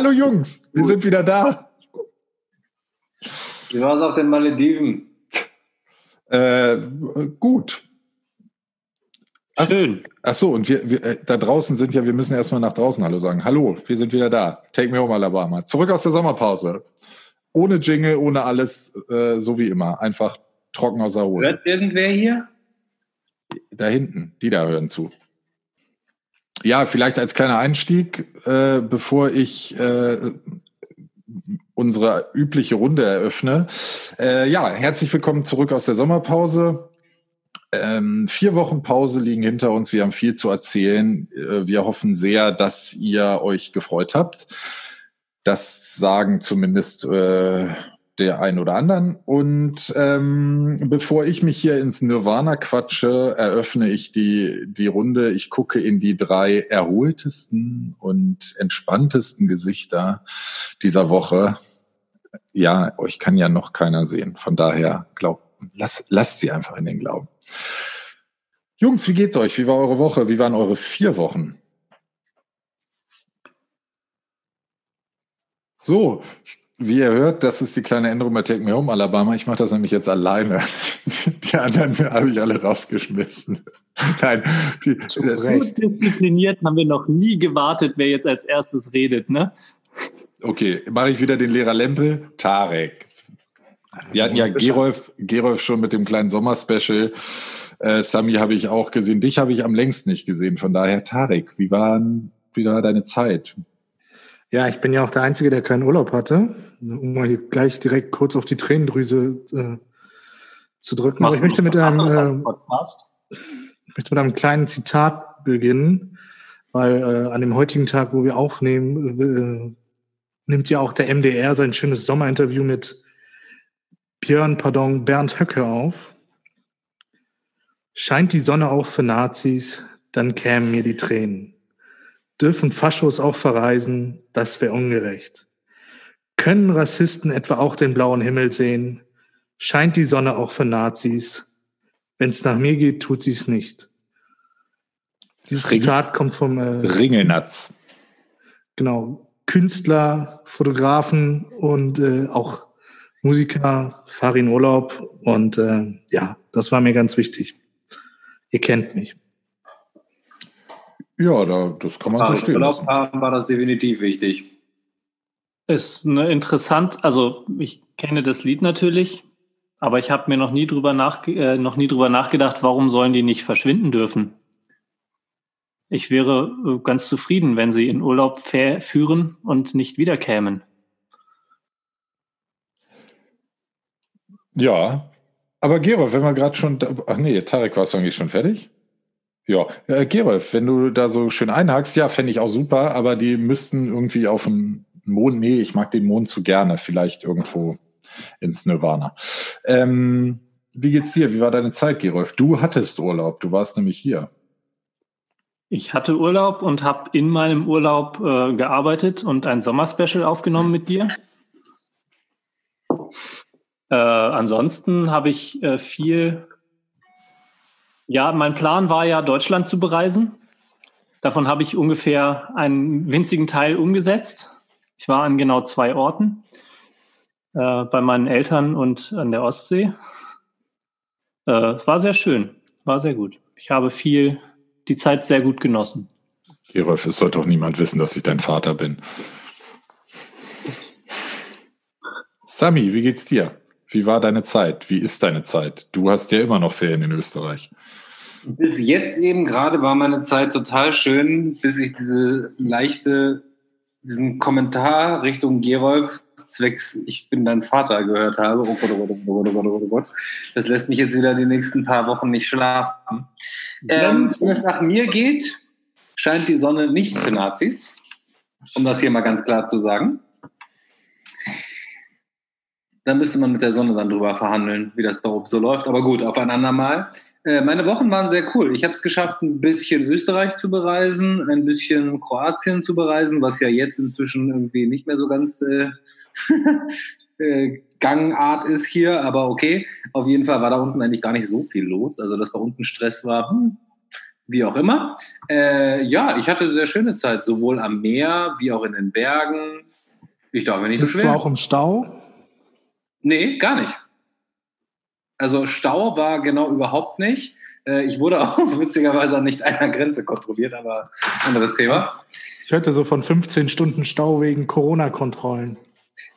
Hallo Jungs, wir sind wieder da. Wie war es auf den Malediven? Äh, gut. Ach, Schön. ach so, und wir, wir äh, da draußen sind ja, wir müssen erstmal nach draußen Hallo sagen. Hallo, wir sind wieder da. Take me home, Alabama. Zurück aus der Sommerpause. Ohne Jingle, ohne alles, äh, so wie immer. Einfach trocken aus der Hose. Hört irgendwer hier? Da hinten, die da hören zu. Ja, vielleicht als kleiner Einstieg, äh, bevor ich äh, unsere übliche Runde eröffne. Äh, ja, herzlich willkommen zurück aus der Sommerpause. Ähm, vier Wochen Pause liegen hinter uns. Wir haben viel zu erzählen. Äh, wir hoffen sehr, dass ihr euch gefreut habt. Das sagen zumindest äh, der ein oder anderen. Und ähm, bevor ich mich hier ins Nirvana quatsche, eröffne ich die, die Runde. Ich gucke in die drei erholtesten und entspanntesten Gesichter dieser Woche. Ja, euch kann ja noch keiner sehen. Von daher glaubt, lasst, lasst sie einfach in den Glauben. Jungs, wie geht's euch? Wie war eure Woche? Wie waren eure vier Wochen? So, wie ihr hört, das ist die kleine Änderung bei Take Me Home Alabama. Ich mache das nämlich jetzt alleine. Die anderen habe ich alle rausgeschmissen. Nein, die, Zu Recht. diszipliniert haben wir noch nie gewartet, wer jetzt als erstes redet, ne? Okay, mache ich wieder den Lehrer Lempe. Tarek. Wir hatten ja Gerolf, Gerolf schon mit dem kleinen Sommerspecial. Äh, Sami habe ich auch gesehen. Dich habe ich am längst nicht gesehen. Von daher, Tarek, wie war, wie war deine Zeit? Ja, ich bin ja auch der Einzige, der keinen Urlaub hatte. Um mal hier gleich direkt kurz auf die Tränendrüse äh, zu drücken. Aber ich möchte mit einem, äh, ich möchte mit einem kleinen Zitat beginnen, weil äh, an dem heutigen Tag, wo wir aufnehmen, äh, nimmt ja auch der MDR sein schönes Sommerinterview mit Björn, pardon, Bernd Höcke auf. Scheint die Sonne auch für Nazis, dann kämen mir die Tränen. Dürfen Faschos auch verreisen, das wäre ungerecht. Können Rassisten etwa auch den blauen Himmel sehen? Scheint die Sonne auch für Nazis? Wenn's nach mir geht, tut sie's nicht. Dieses Ring- Zitat kommt vom äh, Ringelnatz. genau Künstler, Fotografen und äh, auch Musiker, fahr in Urlaub und äh, ja, das war mir ganz wichtig. Ihr kennt mich. Ja, da, das kann man so stehen Urlaub lassen. haben war das definitiv wichtig. Ist eine interessant, also ich kenne das Lied natürlich, aber ich habe mir noch nie drüber nach, äh, noch nie drüber nachgedacht, warum sollen die nicht verschwinden dürfen? Ich wäre äh, ganz zufrieden, wenn sie in Urlaub führen und nicht wiederkämen. Ja, aber Gerolf, wenn wir gerade schon, ach nee, Tarek, warst du eigentlich schon fertig? Ja, äh, Gerolf, wenn du da so schön einhakst, ja, fände ich auch super, aber die müssten irgendwie auf dem Mond, nee, ich mag den Mond zu gerne, vielleicht irgendwo ins Nirvana. Ähm, wie geht's dir? Wie war deine Zeit, Gerolf? Du hattest Urlaub, du warst nämlich hier. Ich hatte Urlaub und habe in meinem Urlaub äh, gearbeitet und ein Sommerspecial aufgenommen mit dir. Äh, ansonsten habe ich äh, viel. Ja, mein Plan war ja, Deutschland zu bereisen. Davon habe ich ungefähr einen winzigen Teil umgesetzt. Ich war an genau zwei Orten. Äh, bei meinen Eltern und an der Ostsee. Äh, war sehr schön, war sehr gut. Ich habe viel, die Zeit sehr gut genossen. Gerolf, es sollte doch niemand wissen, dass ich dein Vater bin. Sami, wie geht's dir? Wie war deine Zeit? Wie ist deine Zeit? Du hast ja immer noch Ferien in Österreich. Bis jetzt eben gerade war meine Zeit total schön, bis ich diese leichte, diesen Kommentar Richtung Gerolf zwecks Ich bin dein Vater gehört habe. Oh Gott, oh Gott, oh Gott, oh Gott, oh Gott, oh Gott. Das lässt mich jetzt wieder die nächsten paar Wochen nicht schlafen. Ähm, wenn es nach mir geht, scheint die Sonne nicht für Nazis, um das hier mal ganz klar zu sagen. Da müsste man mit der Sonne dann drüber verhandeln, wie das da oben so läuft. Aber gut, auf ein andermal. Äh, meine Wochen waren sehr cool. Ich habe es geschafft, ein bisschen Österreich zu bereisen, ein bisschen Kroatien zu bereisen, was ja jetzt inzwischen irgendwie nicht mehr so ganz äh, äh, Gangart ist hier. Aber okay, auf jeden Fall war da unten eigentlich gar nicht so viel los. Also, dass da unten Stress war, hm, wie auch immer. Äh, ja, ich hatte sehr schöne Zeit, sowohl am Meer wie auch in den Bergen. Ich darf mir nicht Bist beschweren. du auch im Stau? Nee, gar nicht. Also Stau war genau überhaupt nicht. Äh, ich wurde auch witzigerweise an nicht einer Grenze kontrolliert, aber anderes Thema. Ich hörte so von 15 Stunden Stau wegen Corona-Kontrollen.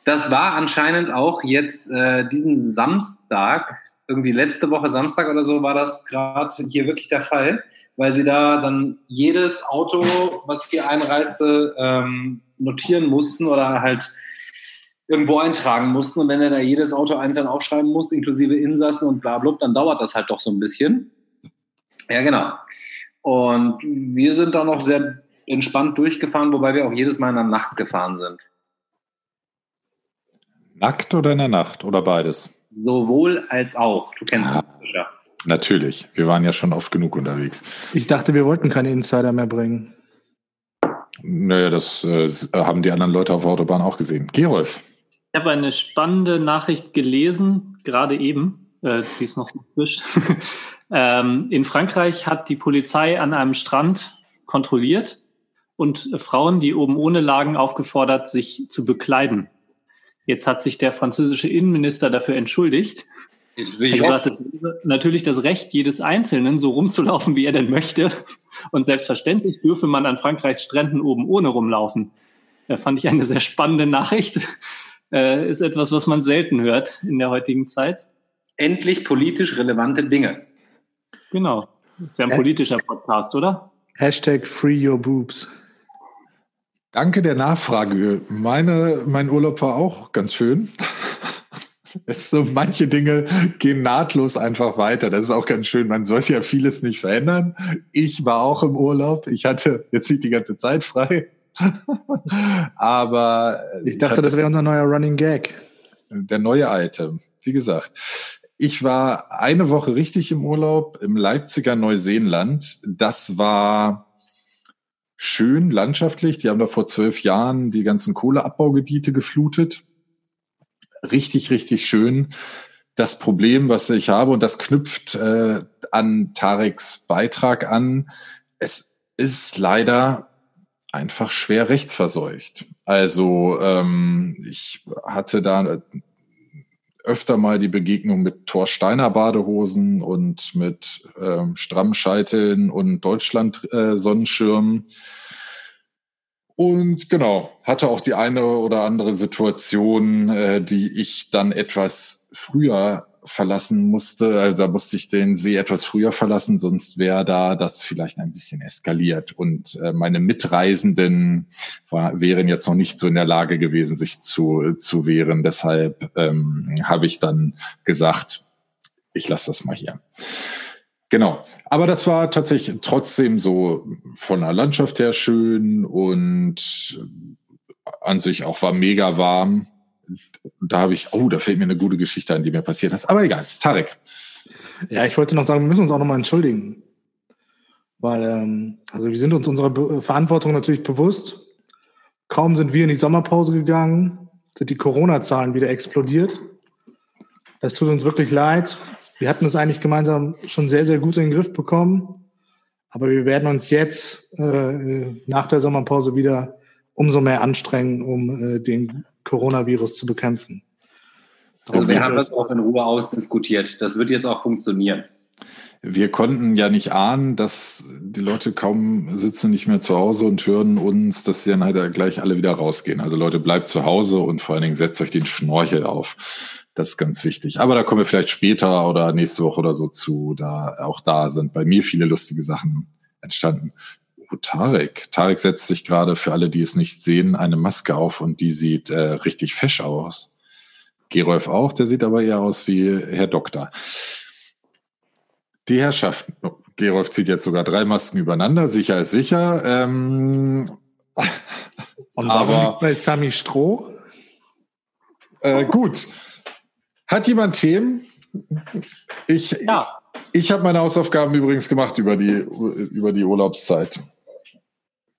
Das war anscheinend auch jetzt äh, diesen Samstag, irgendwie letzte Woche Samstag oder so, war das gerade hier wirklich der Fall, weil sie da dann jedes Auto, was hier einreiste, ähm, notieren mussten oder halt irgendwo eintragen mussten. Und wenn er da jedes Auto einzeln aufschreiben muss, inklusive Insassen und bla, bla, dann dauert das halt doch so ein bisschen. Ja, genau. Und wir sind da noch sehr entspannt durchgefahren, wobei wir auch jedes Mal in der Nacht gefahren sind. Nackt oder in der Nacht oder beides? Sowohl als auch. Du kennst Ah. das ja. Natürlich. Wir waren ja schon oft genug unterwegs. Ich dachte, wir wollten keine Insider mehr bringen. Naja, das äh, haben die anderen Leute auf der Autobahn auch gesehen. Gerolf. Ich habe eine spannende Nachricht gelesen, gerade eben, äh, die ist noch so frisch. ähm, in Frankreich hat die Polizei an einem Strand kontrolliert und äh, Frauen, die oben ohne lagen, aufgefordert, sich zu bekleiden. Jetzt hat sich der französische Innenminister dafür entschuldigt. Ich, Er hat gesagt, es wäre natürlich das Recht jedes Einzelnen, so rumzulaufen, wie er denn möchte. Und selbstverständlich dürfe man an Frankreichs Stränden oben ohne rumlaufen. Da fand ich eine sehr spannende Nachricht. Äh, ist etwas, was man selten hört in der heutigen Zeit. endlich politisch relevante Dinge. Genau. Ist ja ein politischer Podcast, oder? Hashtag Free Your Boobs. Danke der Nachfrage. Meine, mein Urlaub war auch ganz schön. Es so, manche Dinge gehen nahtlos einfach weiter. Das ist auch ganz schön. Man sollte ja vieles nicht verändern. Ich war auch im Urlaub. Ich hatte jetzt nicht die ganze Zeit frei. Aber Ich dachte, hatte das wäre unser neuer Running Gag. der neue Item. Wie gesagt, ich war eine Woche richtig im Urlaub im Leipziger Neuseenland. Das war schön landschaftlich. Die haben da vor zwölf Jahren die ganzen Kohleabbaugebiete geflutet. Richtig, richtig schön. Das Problem, was ich habe, und das knüpft äh, an Tareks Beitrag an, es ist leider einfach schwer rechtsverseucht. Also ähm, ich hatte da öfter mal die Begegnung mit Thorsteiner Badehosen und mit ähm, Strammscheiteln und Deutschland äh. Und genau, hatte auch die eine oder andere Situation, äh, die ich dann etwas früher verlassen musste. Also da musste ich den See etwas früher verlassen, sonst wäre da das vielleicht ein bisschen eskaliert. Und äh, meine Mitreisenden war, wären jetzt noch nicht so in der Lage gewesen, sich zu, zu wehren. Deshalb ähm, habe ich dann gesagt, ich lasse das mal hier. Genau. Aber das war tatsächlich trotzdem so von der Landschaft her schön und an sich auch war mega warm. Da habe ich, oh, da fällt mir eine gute Geschichte an, die mir passiert ist. Aber egal. Tarek. Ja, ich wollte noch sagen, wir müssen uns auch nochmal entschuldigen. Weil, ähm, also wir sind uns unserer Be Verantwortung natürlich bewusst. Kaum sind wir in die Sommerpause gegangen, sind die Corona-Zahlen wieder explodiert. Das tut uns wirklich leid. Wir hatten es eigentlich gemeinsam schon sehr, sehr gut in den Griff bekommen. Aber wir werden uns jetzt äh, nach der Sommerpause wieder umso mehr anstrengen, um äh, den Coronavirus zu bekämpfen. Also wir haben das auch in Ruhe ausdiskutiert. Das wird jetzt auch funktionieren. Wir konnten ja nicht ahnen, dass die Leute kaum sitzen nicht mehr zu Hause und hören uns, dass sie dann halt gleich alle wieder rausgehen. Also Leute, bleibt zu Hause und vor allen Dingen setzt euch den Schnorchel auf. Das ist ganz wichtig. Aber da kommen wir vielleicht später oder nächste Woche oder so zu. Da auch da sind bei mir viele lustige Sachen entstanden. Tarek. Tarek setzt sich gerade für alle, die es nicht sehen, eine Maske auf und die sieht äh, richtig fesch aus. Gerolf auch, der sieht aber eher aus wie Herr Doktor. Die Herrschaft. Oh, Gerolf zieht jetzt sogar drei Masken übereinander. Sicher ist sicher. Ähm, Und Aber- bei Sami Stroh? äh, gut. Hat jemand Themen? Ich, Ja. ich habe meine Hausaufgaben übrigens gemacht über die, über die Urlaubszeit.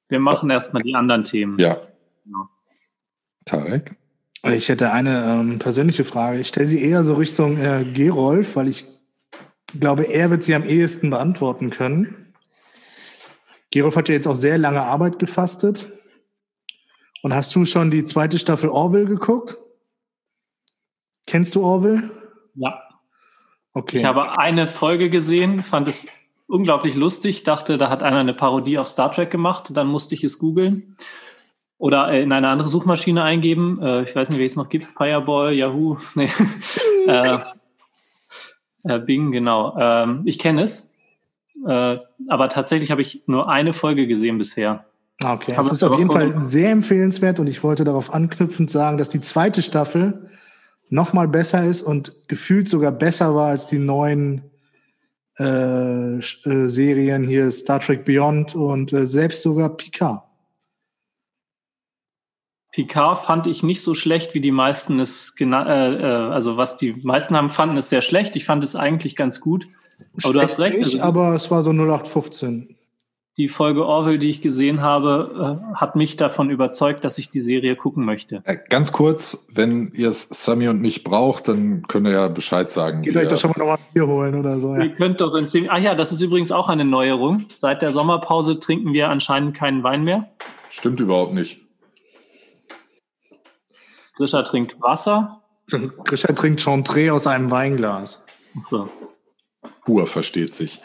Wir machen erstmal die anderen Themen. Ja. Ja. Tarek? Ich hätte eine ähm, persönliche Frage. Ich stelle sie eher so Richtung äh, Gerolf, weil ich glaube, er wird sie am ehesten beantworten können. Gerolf hat ja jetzt auch sehr lange Arbeit gefastet. Und hast du schon die zweite Staffel Orville geguckt? Kennst du Orville? Ja. Okay. Ich habe eine Folge gesehen, fand es unglaublich lustig, dachte, da hat einer eine Parodie auf Star Trek gemacht. Dann musste ich es googeln oder in eine andere Suchmaschine eingeben. Äh, ich weiß nicht, wie es noch gibt. Fireball, Yahoo. Nee. äh, äh, Bing, genau. Ähm, ich kenne es. Äh, aber tatsächlich habe ich nur eine Folge gesehen bisher. Ah, okay, das ist auf jeden Fall sehr empfehlenswert und ich wollte darauf anknüpfend sagen, dass die zweite Staffel noch mal besser ist und gefühlt sogar besser war als die neuen äh, äh, Serien hier Star Trek Beyond und äh, selbst sogar Picard. Picard fand ich nicht so schlecht, wie die meisten es äh, also was die meisten haben fanden es sehr schlecht. Ich fand es eigentlich ganz gut. Aber du hast recht. Also, aber es war so 0815. Die Folge Orwell, die ich gesehen habe, äh, hat mich davon überzeugt, dass ich die Serie gucken möchte. Äh, ganz kurz, wenn ihr es Sammy und mich braucht, dann könnt ihr ja Bescheid sagen. Geht euch doch schon mal noch ein Bier holen oder so. Ja. Ihr könnt doch in zehn, Ach ja, das ist übrigens auch eine Neuerung. Seit der Sommerpause trinken wir anscheinend keinen Wein mehr. Stimmt überhaupt nicht. Grisha trinkt Wasser. Grisha trinkt Chantre aus einem Weinglas. So. Pur versteht sich.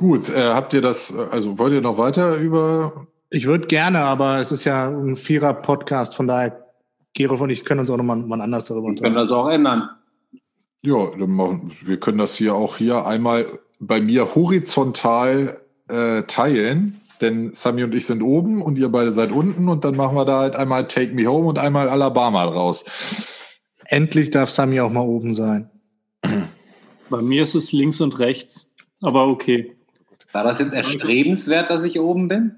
Gut, äh, habt ihr das, also wollt ihr noch weiter über. Ich würde gerne, aber es ist ja ein Vierer-Podcast, von daher, Gerolf und ich können uns auch nochmal mal anders darüber unterhalten. Wir können das auch ändern. Ja, dann machen, wir können das hier auch hier einmal bei mir horizontal äh, teilen denn Sami und ich sind oben und ihr beide seid unten und dann machen wir da halt einmal Take Me Home und einmal Alabama raus. Endlich darf Sami auch mal oben sein. Bei mir ist es links und rechts, aber okay. War das jetzt erstrebenswert, dass ich oben bin?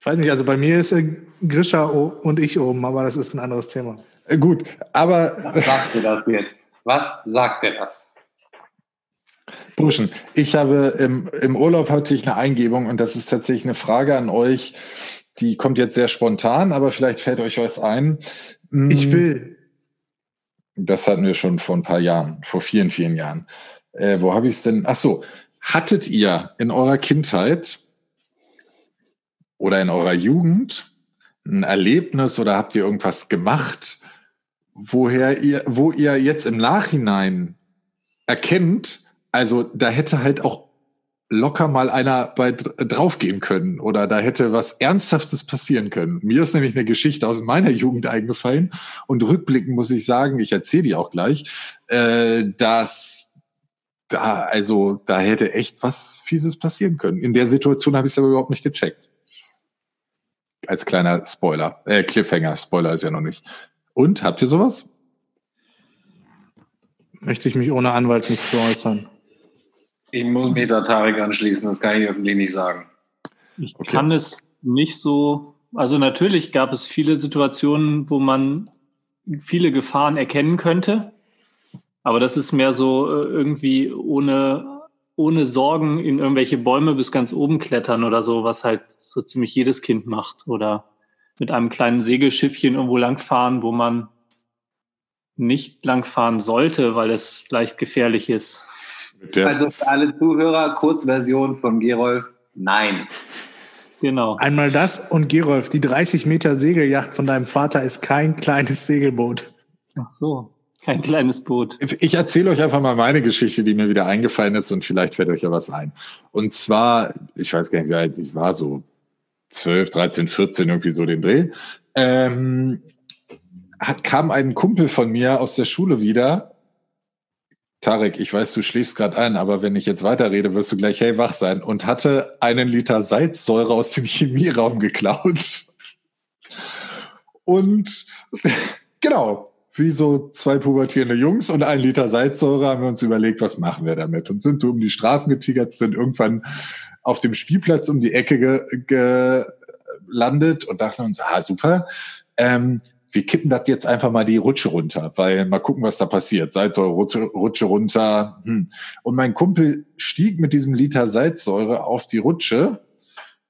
Ich weiß nicht, also bei mir ist äh, Grisha und ich oben, aber das ist ein anderes Thema. Äh, gut, aber. Was sagt ihr das jetzt? Was sagt ihr das? Burschen, ich habe im, im Urlaub hatte ich eine Eingebung und das ist tatsächlich eine Frage an euch. Die kommt jetzt sehr spontan, aber vielleicht fällt euch was ein. Hm, ich will. Das hatten wir schon vor ein paar Jahren, vor vielen, vielen Jahren. Äh, wo habe ich es denn? Ach so, hattet ihr in eurer Kindheit oder in eurer Jugend ein Erlebnis oder habt ihr irgendwas gemacht, woher ihr, wo ihr jetzt im Nachhinein erkennt, also da hätte halt auch locker mal einer bei draufgehen können oder da hätte was Ernsthaftes passieren können. Mir ist nämlich eine Geschichte aus meiner Jugend eingefallen und rückblickend muss ich sagen, ich erzähle die auch gleich, äh, dass da, also da hätte echt was Fieses passieren können. In der Situation habe ich es aber überhaupt nicht gecheckt. Als kleiner Spoiler, äh, Cliffhanger, Spoiler ist ja noch nicht. Und, habt ihr sowas? Möchte ich mich ohne Anwalt nicht zu äußern. Ich muss mich da Tarek anschließen, das kann ich öffentlich nicht sagen. Ich okay. kann es nicht so, also natürlich gab es viele Situationen, wo man viele Gefahren erkennen könnte, aber das ist mehr so äh, irgendwie ohne, ohne Sorgen in irgendwelche Bäume bis ganz oben klettern oder so, was halt so ziemlich jedes Kind macht oder mit einem kleinen Segelschiffchen irgendwo langfahren, wo man nicht langfahren sollte, weil es leicht gefährlich ist. Also für alle Zuhörer, Kurzversion von Gerolf, nein. Genau. Einmal das und Gerolf, die 30 Meter Segelyacht von deinem Vater ist kein kleines Segelboot. Ach so, kein kleines Boot. Ich erzähle euch einfach mal meine Geschichte, die mir wieder eingefallen ist und vielleicht fällt euch ja was ein. Und zwar, ich weiß gar nicht, wie alt ich war, so 12, 13, 14, irgendwie so den Dreh. Ähm, hat, kam ein Kumpel von mir aus der Schule wieder Tarek, ich weiß, du schläfst gerade ein, aber wenn ich jetzt weiterrede, wirst du gleich hellwach sein und hatte einen Liter Salzsäure aus dem Chemieraum geklaut. Und genau, wie so zwei pubertierende Jungs und ein Liter Salzsäure haben wir uns überlegt, was machen wir damit und sind um die Straßen getigert, sind irgendwann auf dem Spielplatz um die Ecke gelandet ge und dachten uns, ah super, ähm, wir kippen das jetzt einfach mal die Rutsche runter, weil mal gucken, was da passiert. Salzsäure, Rutsche, Rutsche runter. Hm. Und mein Kumpel stieg mit diesem Liter Salzsäure auf die Rutsche,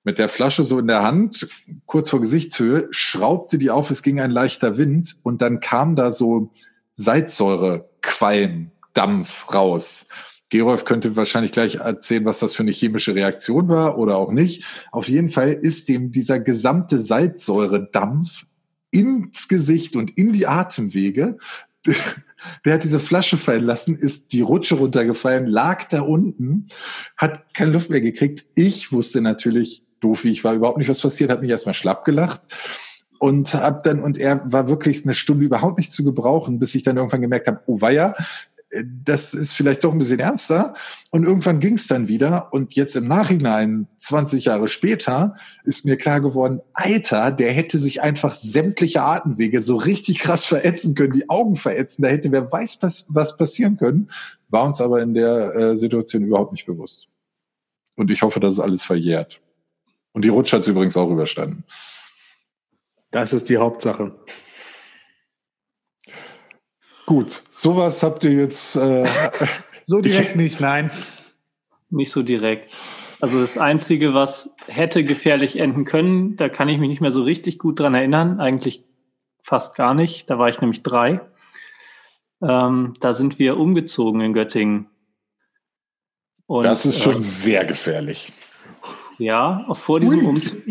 mit der Flasche so in der Hand, kurz vor Gesichtshöhe, schraubte die auf, es ging ein leichter Wind und dann kam da so Salzsäurequalm, Dampf raus. Gerolf könnte wahrscheinlich gleich erzählen, was das für eine chemische Reaktion war oder auch nicht. Auf jeden Fall ist dem dieser gesamte Salzsäuredampf ins Gesicht und in die Atemwege. Der hat diese Flasche fallen lassen, ist die Rutsche runtergefallen, lag da unten, hat keine Luft mehr gekriegt. Ich wusste natürlich, doof wie ich war, überhaupt nicht, was passiert, hat mich erstmal schlapp gelacht und hab dann und er war wirklich eine Stunde überhaupt nicht zu gebrauchen, bis ich dann irgendwann gemerkt habe, oh weia, das ist vielleicht doch ein bisschen ernster. Und irgendwann ging es dann wieder. Und jetzt im Nachhinein, 20 Jahre später, ist mir klar geworden, Alter, der hätte sich einfach sämtliche Atemwege so richtig krass verätzen können, die Augen verätzen. Da hätte wer weiß, was passieren können. War uns aber in der äh, Situation überhaupt nicht bewusst. Und ich hoffe, dass es alles verjährt. Und die Rutsche hat es übrigens auch überstanden. Das ist die Hauptsache. Gut, sowas habt ihr jetzt. Äh, so direkt nicht, nein. Nicht so direkt. Also das Einzige, was hätte gefährlich enden können, da kann ich mich nicht mehr so richtig gut dran erinnern. Eigentlich fast gar nicht. Da war ich nämlich drei. Ähm, da sind wir umgezogen in Göttingen. Und, das ist schon äh, sehr gefährlich. Ja, auch vor diesem Umzug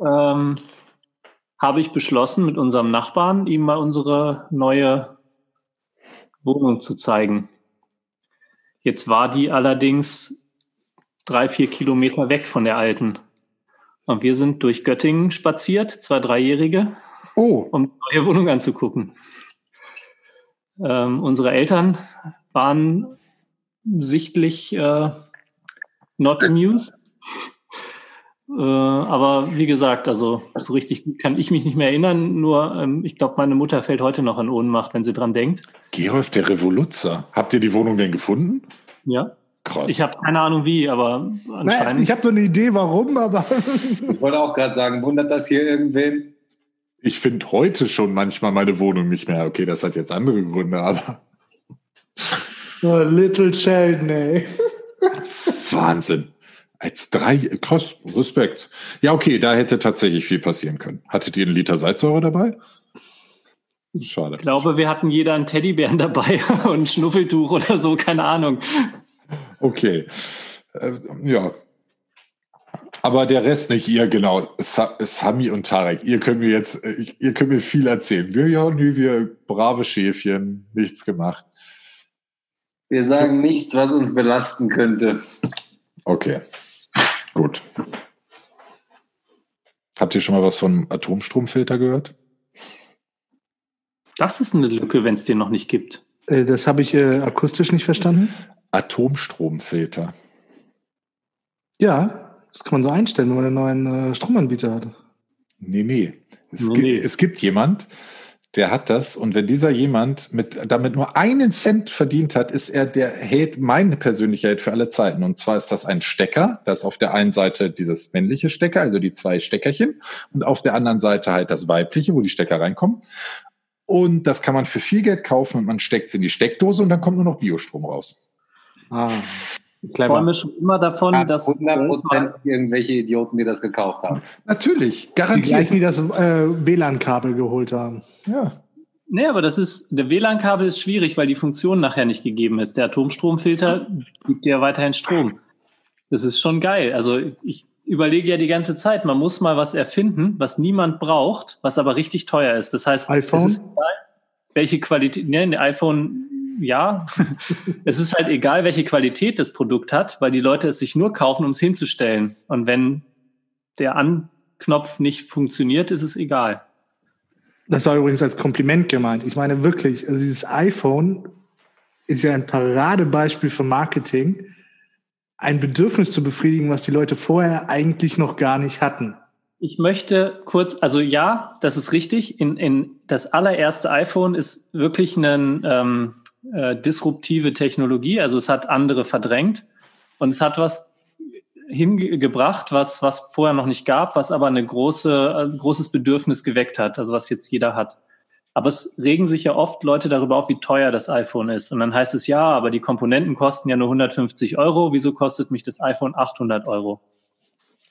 ähm, habe ich beschlossen, mit unserem Nachbarn ihm mal unsere neue Wohnung zu zeigen. Jetzt war die allerdings drei, vier Kilometer weg von der alten. Und wir sind durch Göttingen spaziert, zwei Dreijährige, oh. um die neue Wohnung anzugucken. Ähm, unsere Eltern waren sichtlich äh, not amused. Äh, aber wie gesagt, also so richtig kann ich mich nicht mehr erinnern. Nur ähm, ich glaube, meine Mutter fällt heute noch in Ohnmacht, wenn sie dran denkt. Gerolf, der Revoluzzer. Habt ihr die Wohnung denn gefunden? Ja. Krass. Ich habe keine Ahnung wie, aber anscheinend. Nein, ich habe so eine Idee, warum, aber. ich wollte auch gerade sagen, wundert das hier irgendwen? Ich finde heute schon manchmal meine Wohnung nicht mehr. Okay, das hat jetzt andere Gründe, aber. Oh, little Sheldon, ey. Wahnsinn. Als drei, krass, Respekt. Ja, okay, da hätte tatsächlich viel passieren können. Hattet ihr einen Liter Salzsäure dabei? Schade. Ich glaube, wir hatten jeder einen Teddybären dabei und ein Schnuffeltuch oder so, keine Ahnung. Okay. Äh, ja. Aber der Rest nicht, ihr genau, Sami und Tarek, ihr könnt mir jetzt, äh, ihr könnt mir viel erzählen. Wir ja, nee, wir brave Schäfchen, nichts gemacht. Wir sagen nichts, was uns belasten könnte. Okay. Gut. Habt ihr schon mal was von Atomstromfilter gehört? Das ist eine Lücke, wenn es den noch nicht gibt. Äh, das habe ich äh, akustisch nicht verstanden. Atomstromfilter. Ja, das kann man so einstellen, wenn man einen neuen äh, Stromanbieter hat. Nee, nee. Es, nee, nee. es gibt jemand, der hat das. Und wenn dieser jemand mit, damit nur einen Cent verdient hat, ist er der Held, mein persönlicher Held für alle Zeiten. Und zwar ist das ein Stecker. Das ist auf der einen Seite dieses männliche Stecker, also die zwei Steckerchen. Und auf der anderen Seite halt das weibliche, wo die Stecker reinkommen. Und das kann man für viel Geld kaufen und man steckt es in die Steckdose und dann kommt nur noch Biostrom raus. Ah. Clever. Ich träume schon immer davon, ja, dass 100% irgendwelche Idioten, die das gekauft haben. Natürlich, garantiert. Die die das äh, WLAN-Kabel geholt haben. Ja. Nee, aber das ist, der WLAN-Kabel ist schwierig, weil die Funktion nachher nicht gegeben ist. Der Atomstromfilter gibt ja weiterhin Strom. Das ist schon geil. Also ich überlege ja die ganze Zeit, man muss mal was erfinden, was niemand braucht, was aber richtig teuer ist. Das heißt, iPhone? Es ist egal, welche Qualität, ne, ein iPhone ja, es ist halt egal, welche Qualität das Produkt hat, weil die Leute es sich nur kaufen, um es hinzustellen. Und wenn der Anknopf nicht funktioniert, ist es egal. Das war übrigens als Kompliment gemeint. Ich meine wirklich, also dieses iPhone ist ja ein Paradebeispiel für Marketing, ein Bedürfnis zu befriedigen, was die Leute vorher eigentlich noch gar nicht hatten. Ich möchte kurz, also ja, das ist richtig. In, in das allererste iPhone ist wirklich ein ähm, äh, disruptive Technologie, also es hat andere verdrängt und es hat was hingebracht, was, was vorher noch nicht gab, was aber eine große, ein großes Bedürfnis geweckt hat, also was jetzt jeder hat. Aber es regen sich ja oft Leute darüber auf, wie teuer das iPhone ist. Und dann heißt es ja, aber die Komponenten kosten ja nur 150 Euro. Wieso kostet mich das iPhone 800 Euro?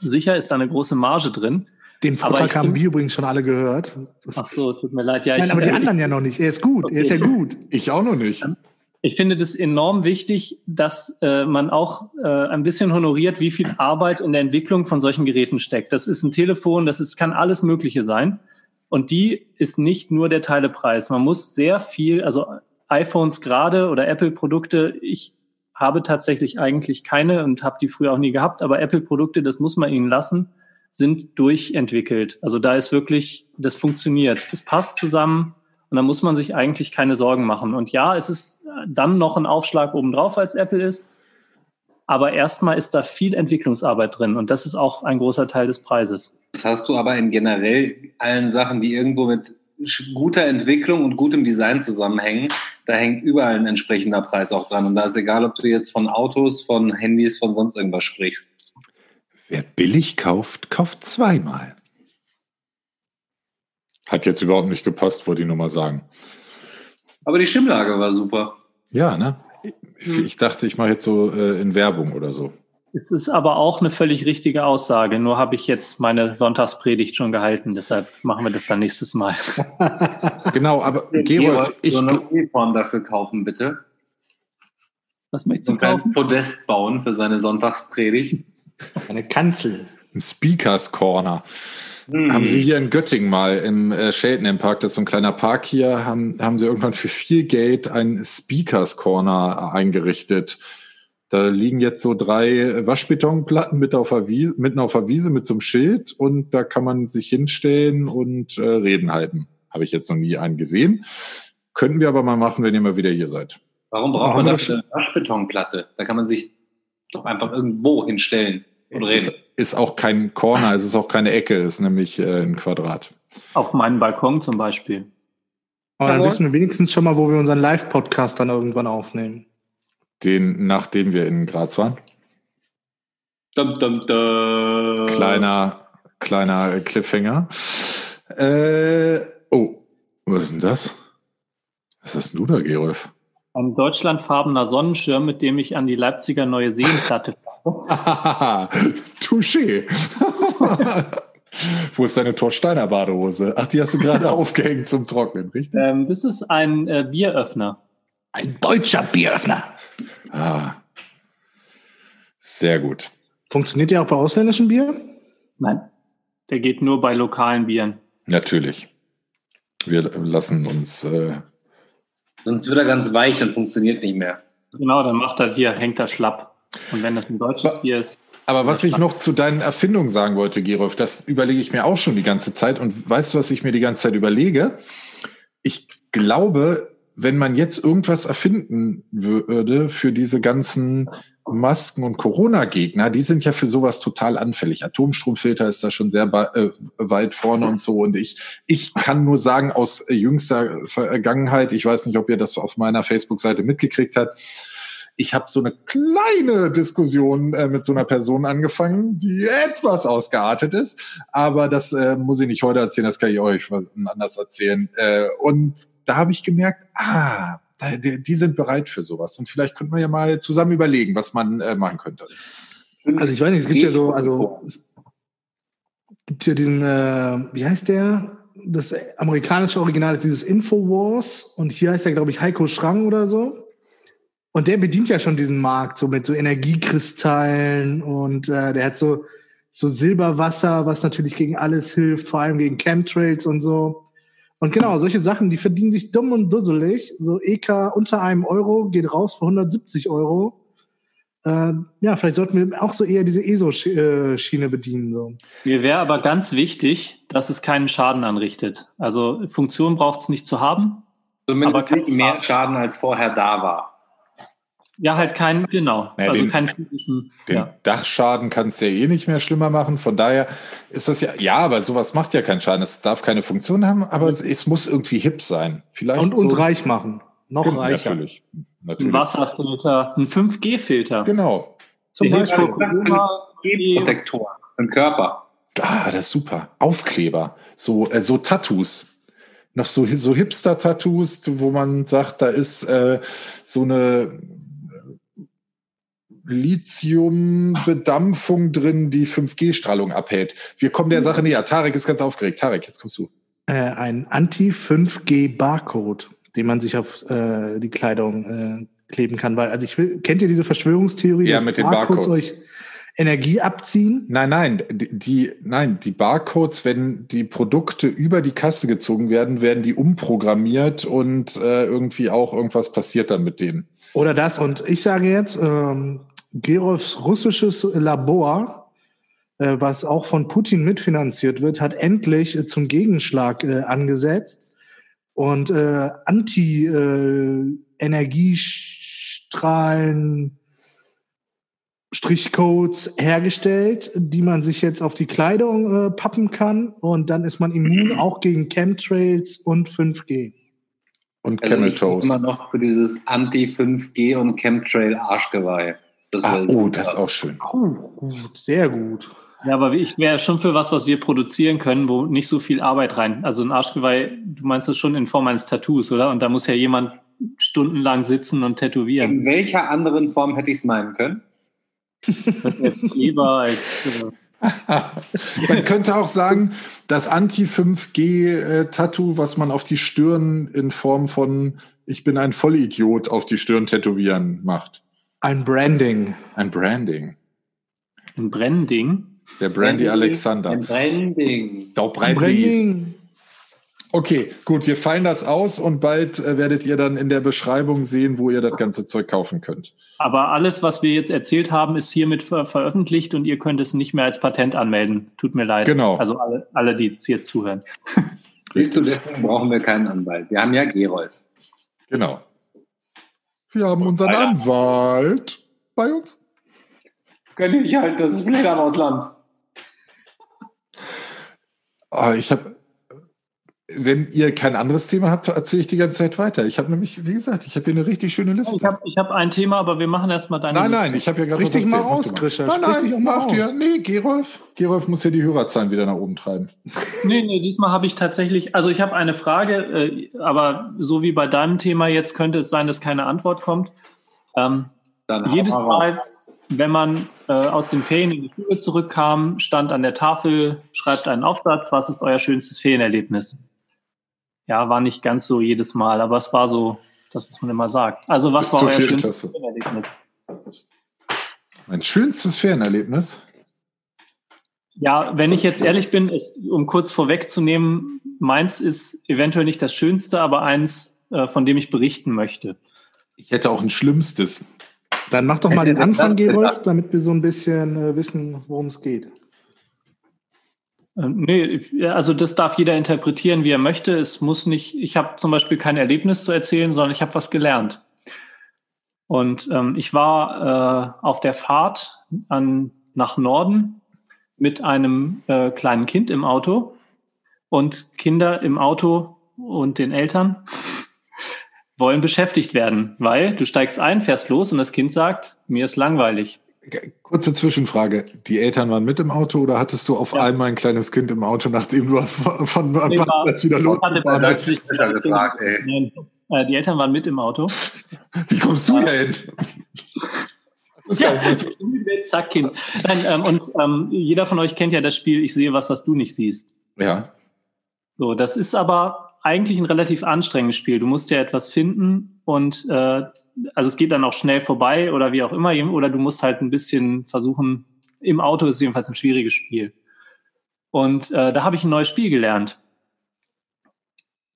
Sicher ist da eine große Marge drin. Den Vortrag haben wir übrigens schon alle gehört. Ach so, tut mir leid. Ja, Nein, aber die anderen ja noch nicht. Er ist gut. Okay. Er ist ja gut. Ich auch noch nicht. Ich finde das enorm wichtig, dass äh, man auch äh, ein bisschen honoriert, wie viel Arbeit in der Entwicklung von solchen Geräten steckt. Das ist ein Telefon, das ist, kann alles Mögliche sein. Und die ist nicht nur der Teilepreis. Man muss sehr viel, also iPhones gerade oder Apple-Produkte, ich habe tatsächlich eigentlich keine und habe die früher auch nie gehabt, aber Apple-Produkte, das muss man ihnen lassen, sind durchentwickelt. Also da ist wirklich, das funktioniert, das passt zusammen und da muss man sich eigentlich keine Sorgen machen. Und ja, es ist dann noch ein Aufschlag obendrauf, als Apple ist, aber erstmal ist da viel Entwicklungsarbeit drin und das ist auch ein großer Teil des Preises. Das hast du aber in generell allen Sachen, die irgendwo mit guter Entwicklung und gutem Design zusammenhängen, da hängt überall ein entsprechender Preis auch dran. Und da ist egal, ob du jetzt von Autos, von Handys, von sonst irgendwas sprichst. Wer billig kauft, kauft zweimal. Hat jetzt überhaupt nicht gepasst, wollte ich nur mal sagen. Aber die Stimmlage war super. Ja, ne? Ich, hm. ich dachte, ich mache jetzt so äh, in Werbung oder so. Es ist aber auch eine völlig richtige Aussage. Nur habe ich jetzt meine Sonntagspredigt schon gehalten. Deshalb machen wir das dann nächstes Mal. genau, aber Gerolf, ich so eine Uniform dafür kaufen, bitte. Was möchtest du und kaufen? Ein Podest bauen für seine Sonntagspredigt. Eine Kanzel. Ein Speakers Corner. Hm. Haben sie hier in Göttingen mal im äh, Shelton Park, das ist so ein kleiner Park hier, haben, haben sie irgendwann für viel Geld ein Speakers Corner eingerichtet da liegen jetzt so drei Waschbetonplatten mit auf der Wiese, mitten auf der Wiese mit so einem Schild und da kann man sich hinstellen und äh, Reden halten. Habe ich jetzt noch nie einen gesehen. Könnten wir aber mal machen, wenn ihr mal wieder hier seid. Warum braucht man dafür eine Waschbetonplatte? Da kann man sich doch einfach irgendwo hinstellen und reden. Ist, ist auch kein Corner, es ist auch keine Ecke, es ist nämlich äh, ein Quadrat. Auf meinem Balkon zum Beispiel. Aber dann wissen wir wenigstens schon mal, wo wir unseren Live-Podcast dann irgendwann aufnehmen den, nachdem wir in Graz waren. Dum, dum, dum. Kleiner, kleiner Cliffhanger. Äh, oh, was ist denn das? Was hast du da, Gerolf? Ein deutschlandfarbener Sonnenschirm, mit dem ich an die Leipziger Neue Seenplatte. Touché. Wo ist deine Torsteiner Badehose? Ach, die hast du gerade aufgehängt zum Trocknen, richtig? Ähm, das ist ein äh, Bieröffner. Ein deutscher Bieröffner. Ah, sehr gut. Funktioniert der auch bei ausländischem Bier? Nein, der geht nur bei lokalen Bieren. Natürlich. Wir lassen uns. Äh Sonst wird er ganz weich und funktioniert nicht mehr. Genau, dann macht er hier, hängt er schlapp. Und wenn das ein deutsches aber, Bier ist. Aber was ich noch zu deinen Erfindungen sagen wollte, Gerolf, das überlege ich mir auch schon die ganze Zeit. Und weißt du, was ich mir die ganze Zeit überlege? Ich glaube, wenn man jetzt irgendwas erfinden würde für diese ganzen Masken und Corona-Gegner, die sind ja für sowas total anfällig. Atomstromfilter ist da schon sehr äh, weit vorne und so. Und ich, ich kann nur sagen, aus jüngster Vergangenheit, ich weiß nicht, ob ihr das auf meiner Facebook-Seite mitgekriegt habt, ich habe so eine kleine Diskussion äh, mit so einer Person angefangen, die etwas ausgeartet ist. Aber das äh, muss ich nicht heute erzählen, das kann ich euch anders erzählen. Äh, und da habe ich gemerkt, ah, die, die sind bereit für sowas. Und vielleicht könnte man ja mal zusammen überlegen, was man äh, machen könnte. Also ich weiß nicht, es gibt ja so, also es gibt ja diesen, äh, wie heißt der? Das amerikanische Original ist dieses Infowars und hier heißt er, glaube ich, Heiko Schrang oder so. Und der bedient ja schon diesen Markt, so mit so Energiekristallen und äh, der hat so, so Silberwasser, was natürlich gegen alles hilft, vor allem gegen Chemtrails und so. Und genau, solche Sachen, die verdienen sich dumm und dusselig. So EK unter einem Euro geht raus für 170 Euro. Äh, ja, vielleicht sollten wir auch so eher diese ESO-Schiene bedienen. So. Mir wäre aber ganz wichtig, dass es keinen Schaden anrichtet. Also Funktion braucht es nicht zu haben. Zumindest aber nicht mehr Schaden als vorher da war. Ja, halt kein, genau. Naja, also den, keinen physischen. Den ja. Dachschaden kannst du ja eh nicht mehr schlimmer machen. Von daher ist das ja, ja, aber sowas macht ja keinen Schaden. Es darf keine Funktion haben, aber es, es muss irgendwie hip sein. Vielleicht Und so. uns reich machen. Noch genau, reicher. Natürlich. natürlich. Ein Wasserfilter, ein 5G-Filter. Genau. Zum Beispiel Protektor im Körper. Ah, das ist super. Aufkleber. So, äh, so Tattoos noch so, so Hipster-Tattoos, wo man sagt, da ist äh, so eine Lithium-Bedampfung drin, die 5G-Strahlung abhält. Wir kommen der Sache näher. Tarek ist ganz aufgeregt. Tarek, jetzt kommst du. Äh, ein Anti-5G-Barcode, den man sich auf äh, die Kleidung äh, kleben kann. Weil, also ich will, kennt ihr diese Verschwörungstheorie, Ja, dass mit den Barcodes Barcodes. euch Energie abziehen? Nein, nein, die, die, nein, die Barcodes, wenn die Produkte über die Kasse gezogen werden, werden die umprogrammiert und äh, irgendwie auch irgendwas passiert dann mit denen. Oder das. Und ich sage jetzt, ähm, Gerolfs russisches Labor, äh, was auch von Putin mitfinanziert wird, hat endlich äh, zum Gegenschlag äh, angesetzt und äh, Anti-Energiestrahlen Strichcodes hergestellt, die man sich jetzt auf die Kleidung äh, pappen kann und dann ist man immun auch gegen Chemtrails und 5G. Und Also Camel Toes. immer noch für dieses Anti-5G und Chemtrail-Arschgeweih. Das Ah, oh, das ist auch schön. Oh, gut, sehr gut. Ja, aber ich wäre schon für was, was wir produzieren können, wo nicht so viel Arbeit rein. Also ein Arschgeweih, du meinst das schon in Form eines Tattoos, oder? Und da muss ja jemand stundenlang sitzen und tätowieren. In welcher anderen Form hätte ich es meinen können? Das wäre Kleber als äh, Man könnte auch sagen, das Anti-5G-Tattoo, was man auf die Stirn in Form von Ich bin ein Vollidiot auf die Stirn tätowieren macht. Ein Branding. Ein Branding. ein Brennding. Der Brandy Alexander. Ein Branding. Ein Brandy. Branding. Okay, gut, wir fallen das aus und bald äh, werdet ihr dann in der Beschreibung sehen, wo ihr das ganze Zeug kaufen könnt. Aber alles, was wir jetzt erzählt haben, ist hiermit ver veröffentlicht und ihr könnt es nicht mehr als Patent anmelden. Tut mir leid. Genau. Also alle, alle die jetzt zuhören. Siehst du, deswegen brauchen wir keinen Anwalt. Wir haben ja Gerolf. Genau. Wir haben unseren Alter. Anwalt bei uns. Gönn ich halt, das ist Fledermausland. Ah, ich habe, wenn ihr kein anderes Thema habt, erzähle ich die ganze Zeit weiter. Ich habe nämlich, wie gesagt, ich habe hier eine richtig schöne Liste. Ich habe ich hab ein Thema, aber wir machen erstmal deine nein, Liste. nein, ich habe ja gerade Richtig mal aus, Grisha. Nein, nein, mal mach dir. Nee, Gerolf. Gerolf muss ja die Hörerzahlen wieder nach oben treiben. Nee, nee, diesmal habe ich tatsächlich, also ich habe eine Frage, äh, aber so wie bei deinem Thema jetzt könnte es sein, dass keine Antwort kommt. Ähm, Dann jedes. Mal, wenn man äh, aus den Ferien in die Schule zurückkam, stand an der Tafel, schreibt einen Aufsatz, was ist euer schönstes Ferienerlebnis? Ja, war nicht ganz so jedes Mal, aber es war so das, was man immer sagt. Also was Bis war euer schönstes Klasse. Ferienerlebnis? Mein schönstes Ferienerlebnis. Ja, wenn ich jetzt ehrlich bin, ist, um kurz vorwegzunehmen, meins ist eventuell nicht das Schönste, aber eins, äh, von dem ich berichten möchte. Ich hätte auch ein schlimmstes. Dann mach doch mal den Anfang. Gerolf, damit wir so ein bisschen äh, wissen, worum es geht. Äh, Nee, also das darf jeder interpretieren, wie er möchte. Es muss nicht, ich habe zum Beispiel kein Erlebnis zu erzählen, sondern ich habe was gelernt. Und ähm, ich war äh, auf der Fahrt an, nach Norden mit einem äh, kleinen Kind im Auto und Kinder im Auto und den Eltern wollen beschäftigt werden, weil du steigst ein, fährst los und das Kind sagt, mir ist langweilig. Kurze Zwischenfrage. Die Eltern waren mit im Auto oder hattest du auf Ja. einmal ein kleines Kind im Auto, nachdem du von, Parkplatz wieder losgefahren bist? plötzlich- Fischer gefragt, ey. Nein, äh, die Eltern waren mit im Auto. Wie kommst du hier hin? Ja, zack, Kind. Nein, ähm, und ähm, jeder von euch kennt ja das Spiel Ich sehe was, was du nicht siehst. ja. So, das ist aber eigentlich ein relativ anstrengendes Spiel. Du musst ja etwas finden und äh, also es geht dann auch schnell vorbei oder wie auch immer, oder du musst halt ein bisschen versuchen, im Auto ist jedenfalls ein schwieriges Spiel. Und äh, da habe ich ein neues Spiel gelernt.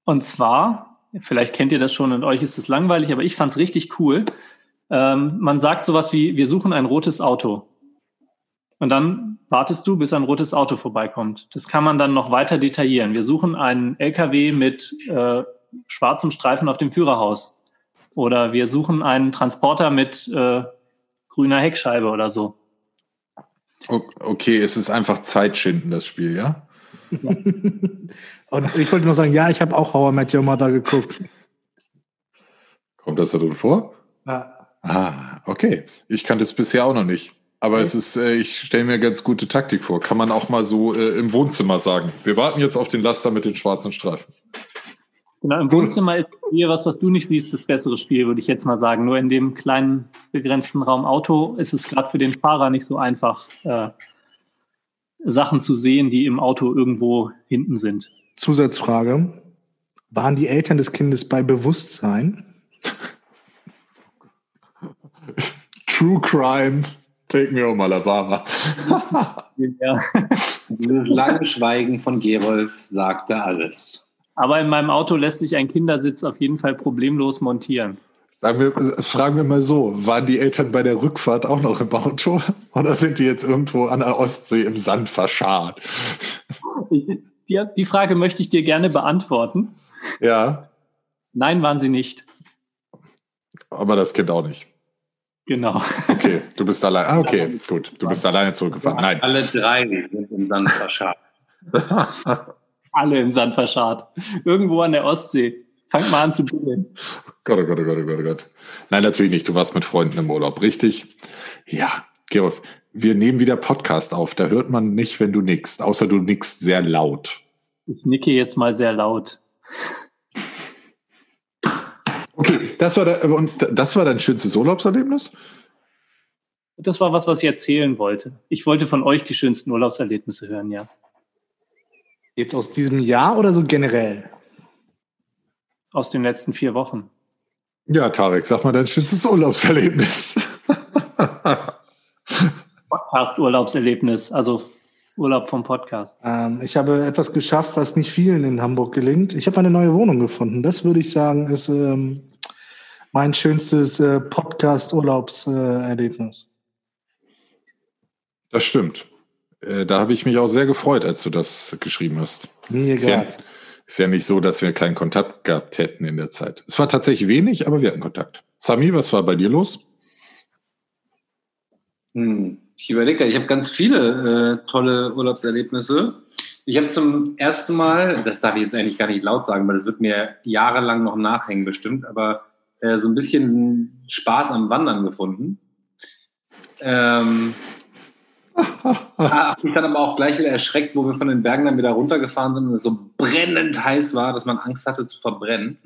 Und zwar, vielleicht kennt ihr das schon und euch ist es langweilig, aber ich fand es richtig cool. Ähm, man sagt sowas wie, wir suchen ein rotes Auto. Und dann wartest du, bis ein rotes Auto vorbeikommt. Das kann man dann noch weiter detaillieren. Wir suchen einen LKW mit äh, schwarzem Streifen auf dem Führerhaus. Oder wir suchen einen Transporter mit äh, grüner Heckscheibe oder so. Okay, es ist einfach Zeitschinden, das Spiel, ja? Und ich wollte nur sagen, ja, ich habe auch How I Met Your Mother geguckt. Kommt das da drin vor? Ja. Ah, okay. Ich kannte es bisher auch noch nicht. Aber es ist, äh, ich stelle mir ganz gute Taktik vor. Kann man auch mal so äh, im Wohnzimmer sagen. Wir warten jetzt auf den Laster mit den schwarzen Streifen. Genau, im Wohnzimmer ist hier was, was du nicht siehst, das bessere Spiel, würde ich jetzt mal sagen. Nur in dem kleinen, begrenzten Raum Auto ist es gerade für den Fahrer nicht so einfach, äh, Sachen zu sehen, die im Auto irgendwo hinten sind. Zusatzfrage. Waren die Eltern des Kindes bei Bewusstsein? True Crime. Take me home, Alabama. ja. Das lange Schweigen von Gerolf sagte alles. Aber in meinem Auto lässt sich ein Kindersitz auf jeden Fall problemlos montieren. Sagen wir, fragen wir mal so, waren die Eltern bei der Rückfahrt auch noch im Auto oder sind die jetzt irgendwo an der Ostsee im Sand verscharrt? Die, die Frage möchte ich dir gerne beantworten. Ja. Nein, waren sie nicht. Aber das Kind auch nicht. Genau. Okay, du bist allein. Ah, okay, gut. Du bist alleine zurückgefahren. Nein. Alle drei sind im Sand verscharrt. Alle im Sand verscharrt. Irgendwo an der Ostsee. Fang mal an zu buddeln. Gott, oh Gott, oh Gott, oh Gott, oh Gott. Nein, natürlich nicht. Du warst mit Freunden im Urlaub, richtig? Ja, Gerolf, wir nehmen wieder Podcast auf. Da hört man nicht, wenn du nickst, außer du nickst sehr laut. Ich nicke jetzt mal sehr laut. Okay, das war, der, und das war dein schönstes Urlaubserlebnis? Das war was, was ich erzählen wollte. Ich wollte von euch die schönsten Urlaubserlebnisse hören, ja. Jetzt aus diesem Jahr oder so generell? Aus den letzten vier Wochen. Ja, Tarek, sag mal dein schönstes Urlaubserlebnis. Podcast-Urlaubserlebnis, also Urlaub vom Podcast. Ähm, ich habe etwas geschafft, was nicht vielen in Hamburg gelingt. Ich habe eine neue Wohnung gefunden. Das würde ich sagen, ist ähm, mein schönstes äh, Podcast-Urlaubserlebnis. das stimmt. Äh, da habe ich mich auch sehr gefreut, als du das geschrieben hast. Mir Ist ja, ist ja nicht so, dass wir keinen Kontakt gehabt hätten in der Zeit. Es war tatsächlich wenig, aber wir hatten Kontakt. Sami, was war bei dir los? Hm. Ich überlege, ich habe ganz viele äh, tolle Urlaubserlebnisse. Ich habe zum ersten Mal, das darf ich jetzt eigentlich gar nicht laut sagen, weil das wird mir jahrelang noch nachhängen bestimmt, aber äh, so ein bisschen Spaß am Wandern gefunden. Ähm, habe mich dann aber auch gleich wieder erschreckt, wo wir von den Bergen dann wieder runtergefahren sind und es so brennend heiß war, dass man Angst hatte zu verbrennen.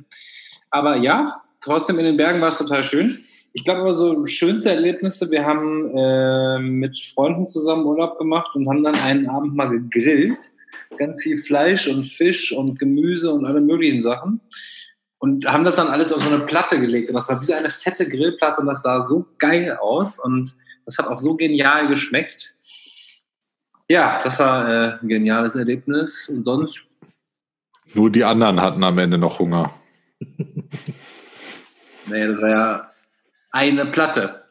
Aber ja, trotzdem in den Bergen war es total schön. Ich glaube aber so schönste Erlebnisse, wir haben äh, mit Freunden zusammen Urlaub gemacht und haben dann einen Abend mal gegrillt. Ganz viel Fleisch und Fisch und Gemüse und alle möglichen Sachen. Und haben das dann alles auf so eine Platte gelegt. Und das war wie so eine fette Grillplatte und das sah so geil aus. Und das hat auch so genial geschmeckt. Ja, das war äh, ein geniales Erlebnis. Und sonst, Nur die anderen hatten am Ende noch Hunger. nee, das war ja eine Platte.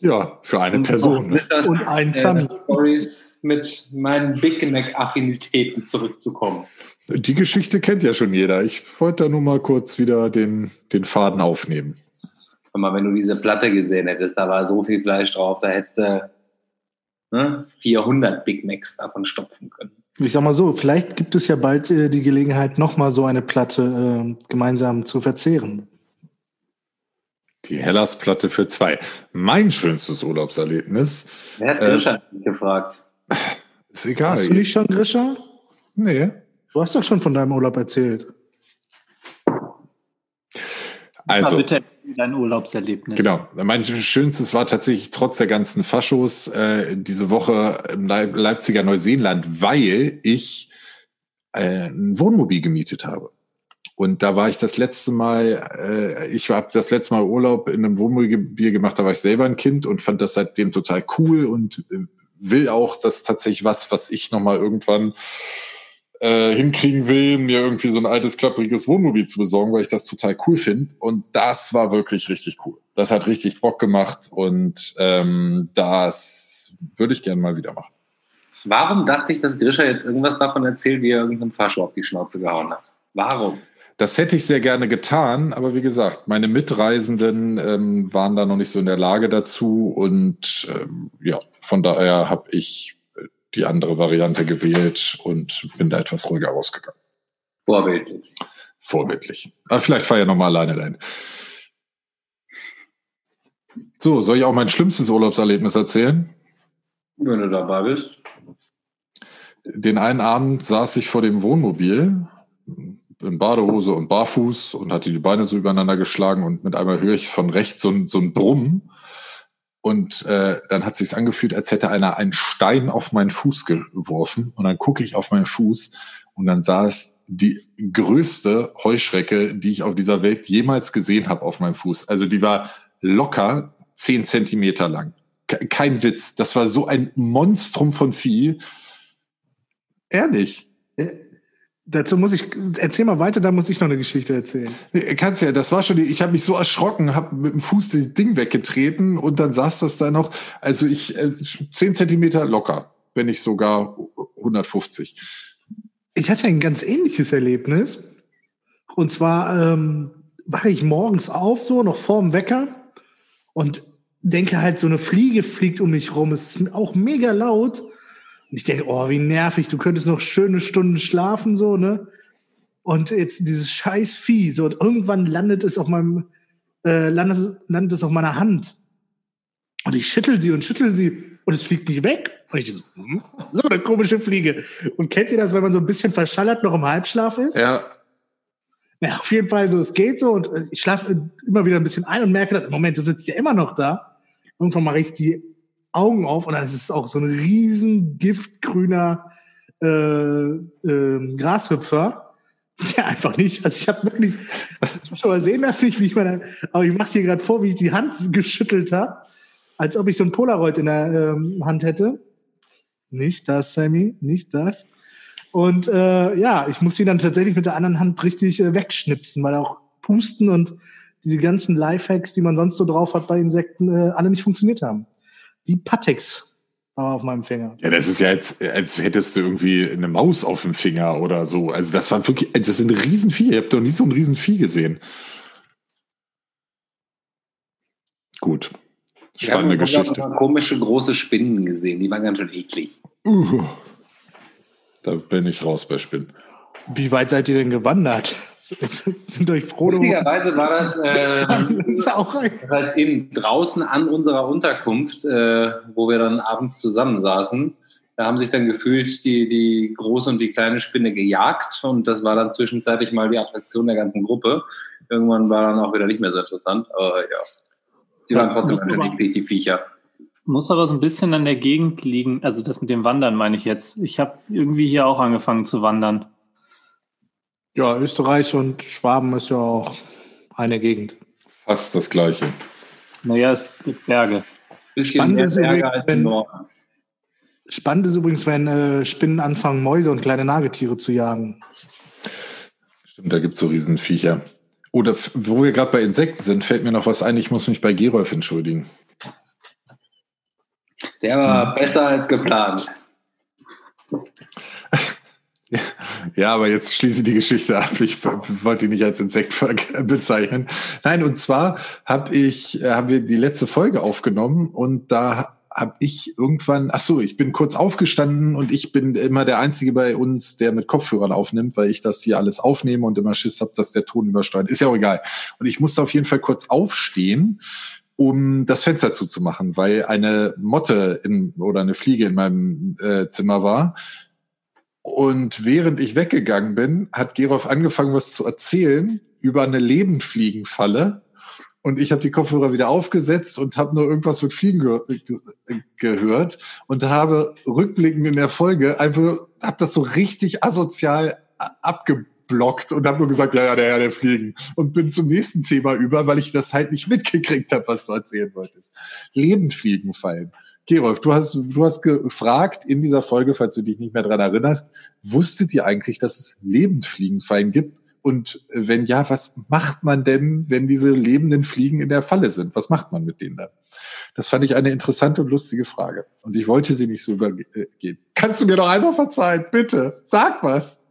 Ja, für eine Person. Ne? Mit das, Und ein äh, Sami. Stories mit meinen Big Mac-Affinitäten zurückzukommen. Die Geschichte kennt ja schon jeder. Ich wollte da nur mal kurz wieder den, den Faden aufnehmen. Guck mal, wenn du diese Platte gesehen hättest, da war so viel Fleisch drauf, da hättest du ne, 400 Big Macs davon stopfen können. Ich sag mal so, vielleicht gibt es ja bald äh, die Gelegenheit, nochmal so eine Platte äh, gemeinsam zu verzehren. Die Hellas-Platte für zwei. Mein schönstes Urlaubserlebnis. Wer hat Äh, Grisha gefragt? Ist egal. Hast du nicht schon, Grisha? Nee. Du hast doch schon von deinem Urlaub erzählt. Also, Mal bitte dein Urlaubserlebnis. genau. Mein schönstes war tatsächlich trotz der ganzen Faschos äh, diese Woche im Leip Leipziger Neuseeland, weil ich äh, ein Wohnmobil gemietet habe. Und da war ich das letzte Mal, äh, ich habe das letzte Mal Urlaub in einem Wohnmobil gemacht, da war ich selber ein Kind und fand das seitdem total cool und äh, will auch, dass tatsächlich was, was ich nochmal irgendwann äh, hinkriegen will, mir irgendwie so ein altes, klappriges Wohnmobil zu besorgen, weil ich das total cool finde. Und das war wirklich richtig cool. Das hat richtig Bock gemacht und ähm, das würde ich gerne mal wieder machen. Warum dachte ich, dass Grisha jetzt irgendwas davon erzählt, wie er irgendeinem Fascho auf die Schnauze gehauen hat? Warum? Das hätte ich sehr gerne getan, aber wie gesagt, meine Mitreisenden ähm, waren da noch nicht so in der Lage dazu und ähm, ja, von daher habe ich die andere Variante gewählt und bin da etwas ruhiger rausgegangen. Vorbildlich. Vorbildlich. Aber vielleicht fahre ich ja nochmal alleine dahin. So, soll ich auch mein schlimmstes Urlaubserlebnis erzählen? Wenn du dabei bist. Den einen Abend saß ich vor dem Wohnmobil in Badehose und barfuß und hatte die Beine so übereinander geschlagen und mit einmal höre ich von rechts so ein, so ein Brummen und äh, dann hat sich's angefühlt, als hätte einer einen Stein auf meinen Fuß geworfen und dann gucke ich auf meinen Fuß und dann saß die größte Heuschrecke, die ich auf dieser Welt jemals gesehen habe auf meinem Fuß. Also die war locker zehn Zentimeter lang. Kein Witz. Das war so ein Monstrum von Vieh. Ehrlich. Dazu muss ich, erzähl mal weiter, da muss ich noch eine Geschichte erzählen. Kannst ja, das war schon, ich habe mich so erschrocken, habe mit dem Fuß das Ding weggetreten und dann saß das da noch, also ich, äh, zehn Zentimeter locker, wenn nicht sogar 150. Ich hatte ein ganz ähnliches Erlebnis. Und zwar ähm, wache ich morgens auf, so noch vorm Wecker und denke halt, so eine Fliege fliegt um mich rum. Es ist auch mega laut. Und ich denke, oh, wie nervig, du könntest noch schöne Stunden schlafen, so, ne? Und jetzt dieses scheiß Vieh, so, und irgendwann landet es auf meinem, äh, landet, landet es auf meiner Hand. Und ich schüttel sie und schüttel sie und es fliegt nicht weg. Und ich so, hm, so eine komische Fliege. Und kennt ihr das, wenn man so ein bisschen verschallert noch im Halbschlaf ist? Ja. Ja, auf jeden Fall so, es geht so und ich schlafe immer wieder ein bisschen ein und merke, Moment, du sitzt ja immer noch da. Irgendwann mache ich die Augen auf und dann ist es auch so ein riesen giftgrüner äh, äh, Grashüpfer, der einfach nicht, also ich habe wirklich, Zuschauer sehen das nicht, wie ich meine, aber ich mache es hier gerade vor, wie ich die Hand geschüttelt habe, als ob ich so ein Polaroid in der ähm, Hand hätte. Nicht das, Sammy, nicht das. Und äh, ja, ich muss sie dann tatsächlich mit der anderen Hand richtig äh, wegschnipsen, weil auch Pusten und diese ganzen Lifehacks, die man sonst so drauf hat bei Insekten, äh, alle nicht funktioniert haben wie Patex auf meinem Finger. Ja, das ist ja jetzt, als hättest du irgendwie eine Maus auf dem Finger oder so. Also das war wirklich, das sind Riesenvieh. Ihr habt doch nie so ein Riesenvieh gesehen. Gut. Spannende ich Geschichte. Ich habe komische große Spinnen gesehen. Die waren ganz schön eklig. Uh, da bin ich raus bei Spinnen. Wie weit seid ihr denn gewandert? Sind euch froh. Witzigerweise war das, äh, das, das heißt eben draußen an unserer Unterkunft, äh, wo wir dann abends zusammensaßen. Da haben sich dann gefühlt die, die große und die kleine Spinne gejagt und das war dann zwischenzeitlich mal die Attraktion der ganzen Gruppe. Irgendwann war dann auch wieder nicht mehr so interessant, aber ja. Die waren trotzdem wirklich die Viecher. Muss aber so ein bisschen an der Gegend liegen. Also das mit dem Wandern meine ich jetzt. Ich habe irgendwie hier auch angefangen zu wandern. Ja, Österreich und Schwaben ist ja auch eine Gegend. Fast das Gleiche. Naja, es gibt Berge. Spannend ist, übrigens, wenn, spannend ist übrigens, wenn äh, Spinnen anfangen, Mäuse und kleine Nagetiere zu jagen. Stimmt, da gibt es so Riesenviecher. Oder wo wir gerade bei Insekten sind, fällt mir noch was ein. Ich muss mich bei Gerolf entschuldigen. Der war hm. besser als geplant. Ja, aber jetzt schließe die Geschichte ab. Ich wollte ihn nicht als Insekt bezeichnen. Nein, und zwar habe ich, äh, haben wir die letzte Folge aufgenommen und da habe ich irgendwann, ach so, ich bin kurz aufgestanden und ich bin immer der Einzige bei uns, der mit Kopfhörern aufnimmt, weil ich das hier alles aufnehme und immer Schiss habe, dass der Ton übersteuert. Ist ja auch egal. Und ich musste auf jeden Fall kurz aufstehen, um das Fenster zuzumachen, weil eine Motte in, oder eine Fliege in meinem äh, Zimmer war und während ich weggegangen bin, hat Gerolf angefangen, was zu erzählen über eine Lebendfliegenfalle. Und ich habe die Kopfhörer wieder aufgesetzt und habe nur irgendwas mit Fliegen ge gehört und habe rückblickend in der Folge einfach, habe das so richtig asozial abgeblockt und habe nur gesagt, ja, ja, der Herr der Fliegen. Und bin zum nächsten Thema über, weil ich das halt nicht mitgekriegt habe, was du erzählen wolltest. Lebendfliegenfallen. Gerolf, du hast, du hast gefragt in dieser Folge, falls du dich nicht mehr dran erinnerst, wusstet ihr eigentlich, dass es Lebendfliegenfallen gibt? Und wenn ja, was macht man denn, wenn diese lebenden Fliegen in der Falle sind? Was macht man mit denen dann? Das fand ich eine interessante und lustige Frage. Und ich wollte sie nicht so übergehen. Kannst du mir doch einfach verzeihen? Bitte, sag was.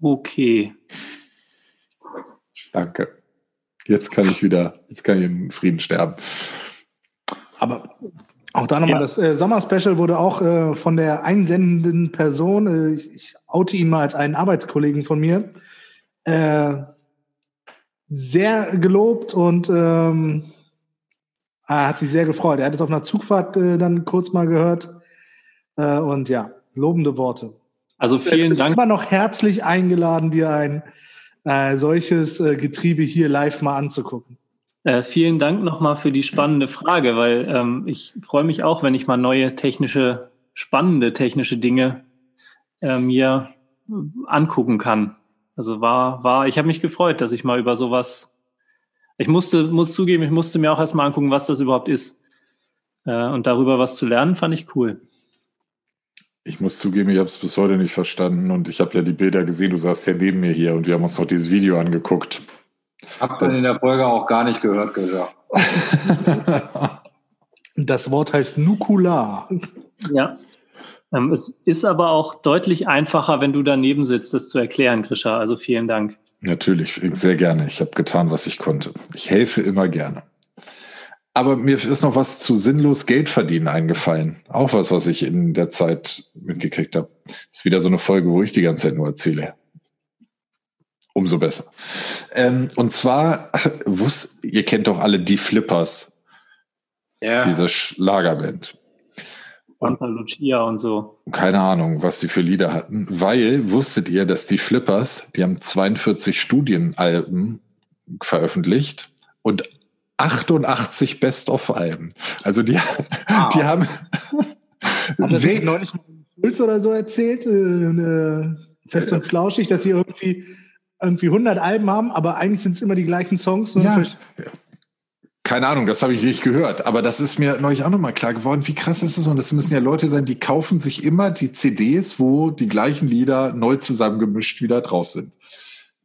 Okay. Danke. Jetzt kann ich wieder, jetzt kann ich in Frieden sterben. Aber auch da nochmal, ja. das äh, Sommer-Special wurde auch äh, von der einsendenden Person, äh, ich, ich, oute ihn mal als einen Arbeitskollegen von mir, äh, sehr gelobt und ähm, er hat sich sehr gefreut. Er hat es auf einer Zugfahrt äh, dann kurz mal gehört. Äh, und ja, lobende Worte. Also vielen du Dank. immer noch herzlich eingeladen, dir ein solches Getriebe hier live mal anzugucken. Äh, vielen Dank nochmal für die spannende Frage, weil ähm, ich freue mich auch, wenn ich mal neue technische, spannende technische Dinge äh, mir angucken kann. Also war, war, ich habe mich gefreut, dass ich mal über sowas Ich musste, muss zugeben, ich musste mir auch erstmal angucken, was das überhaupt ist. Äh, und darüber was zu lernen, fand ich cool. Ich muss zugeben, ich habe es bis heute nicht verstanden und ich habe ja die Bilder gesehen, du saßt ja neben mir hier und wir haben uns noch dieses Video angeguckt. Hab dann in der Folge auch gar nicht gehört, gesagt. das Wort heißt Nukular. Ja. Ähm, es ist aber auch deutlich einfacher, wenn du daneben sitzt, das zu erklären, Grisha. Also vielen Dank. Natürlich, sehr gerne. Ich habe getan, was ich konnte. Ich helfe immer gerne. Aber mir ist noch was zu sinnlos Geld verdienen eingefallen. Auch was, was ich in der Zeit mitgekriegt habe. Ist wieder so eine Folge, wo ich die ganze Zeit nur erzähle. Umso besser. Ähm, und zwar, wusst, ihr kennt doch alle die Flippers. Ja. Diese Schlagerband. Santa Lucia und so. Keine Ahnung, was sie für Lieder hatten. Weil, wusstet ihr, dass die Flippers, die haben 42 Studienalben veröffentlicht und 88 Best-of-Alben. Also die, wow. die haben. Hat das neulich Schulz oder so erzählt? Äh, fest und flauschig, dass sie irgendwie, irgendwie 100 Alben haben, aber eigentlich sind es immer die gleichen Songs. Ja. Keine Ahnung, das habe ich nicht gehört, aber das ist mir neulich auch nochmal klar geworden, wie krass ist das? Und das müssen ja Leute sein, die kaufen sich immer die CDs, wo die gleichen Lieder neu zusammengemischt wieder drauf sind.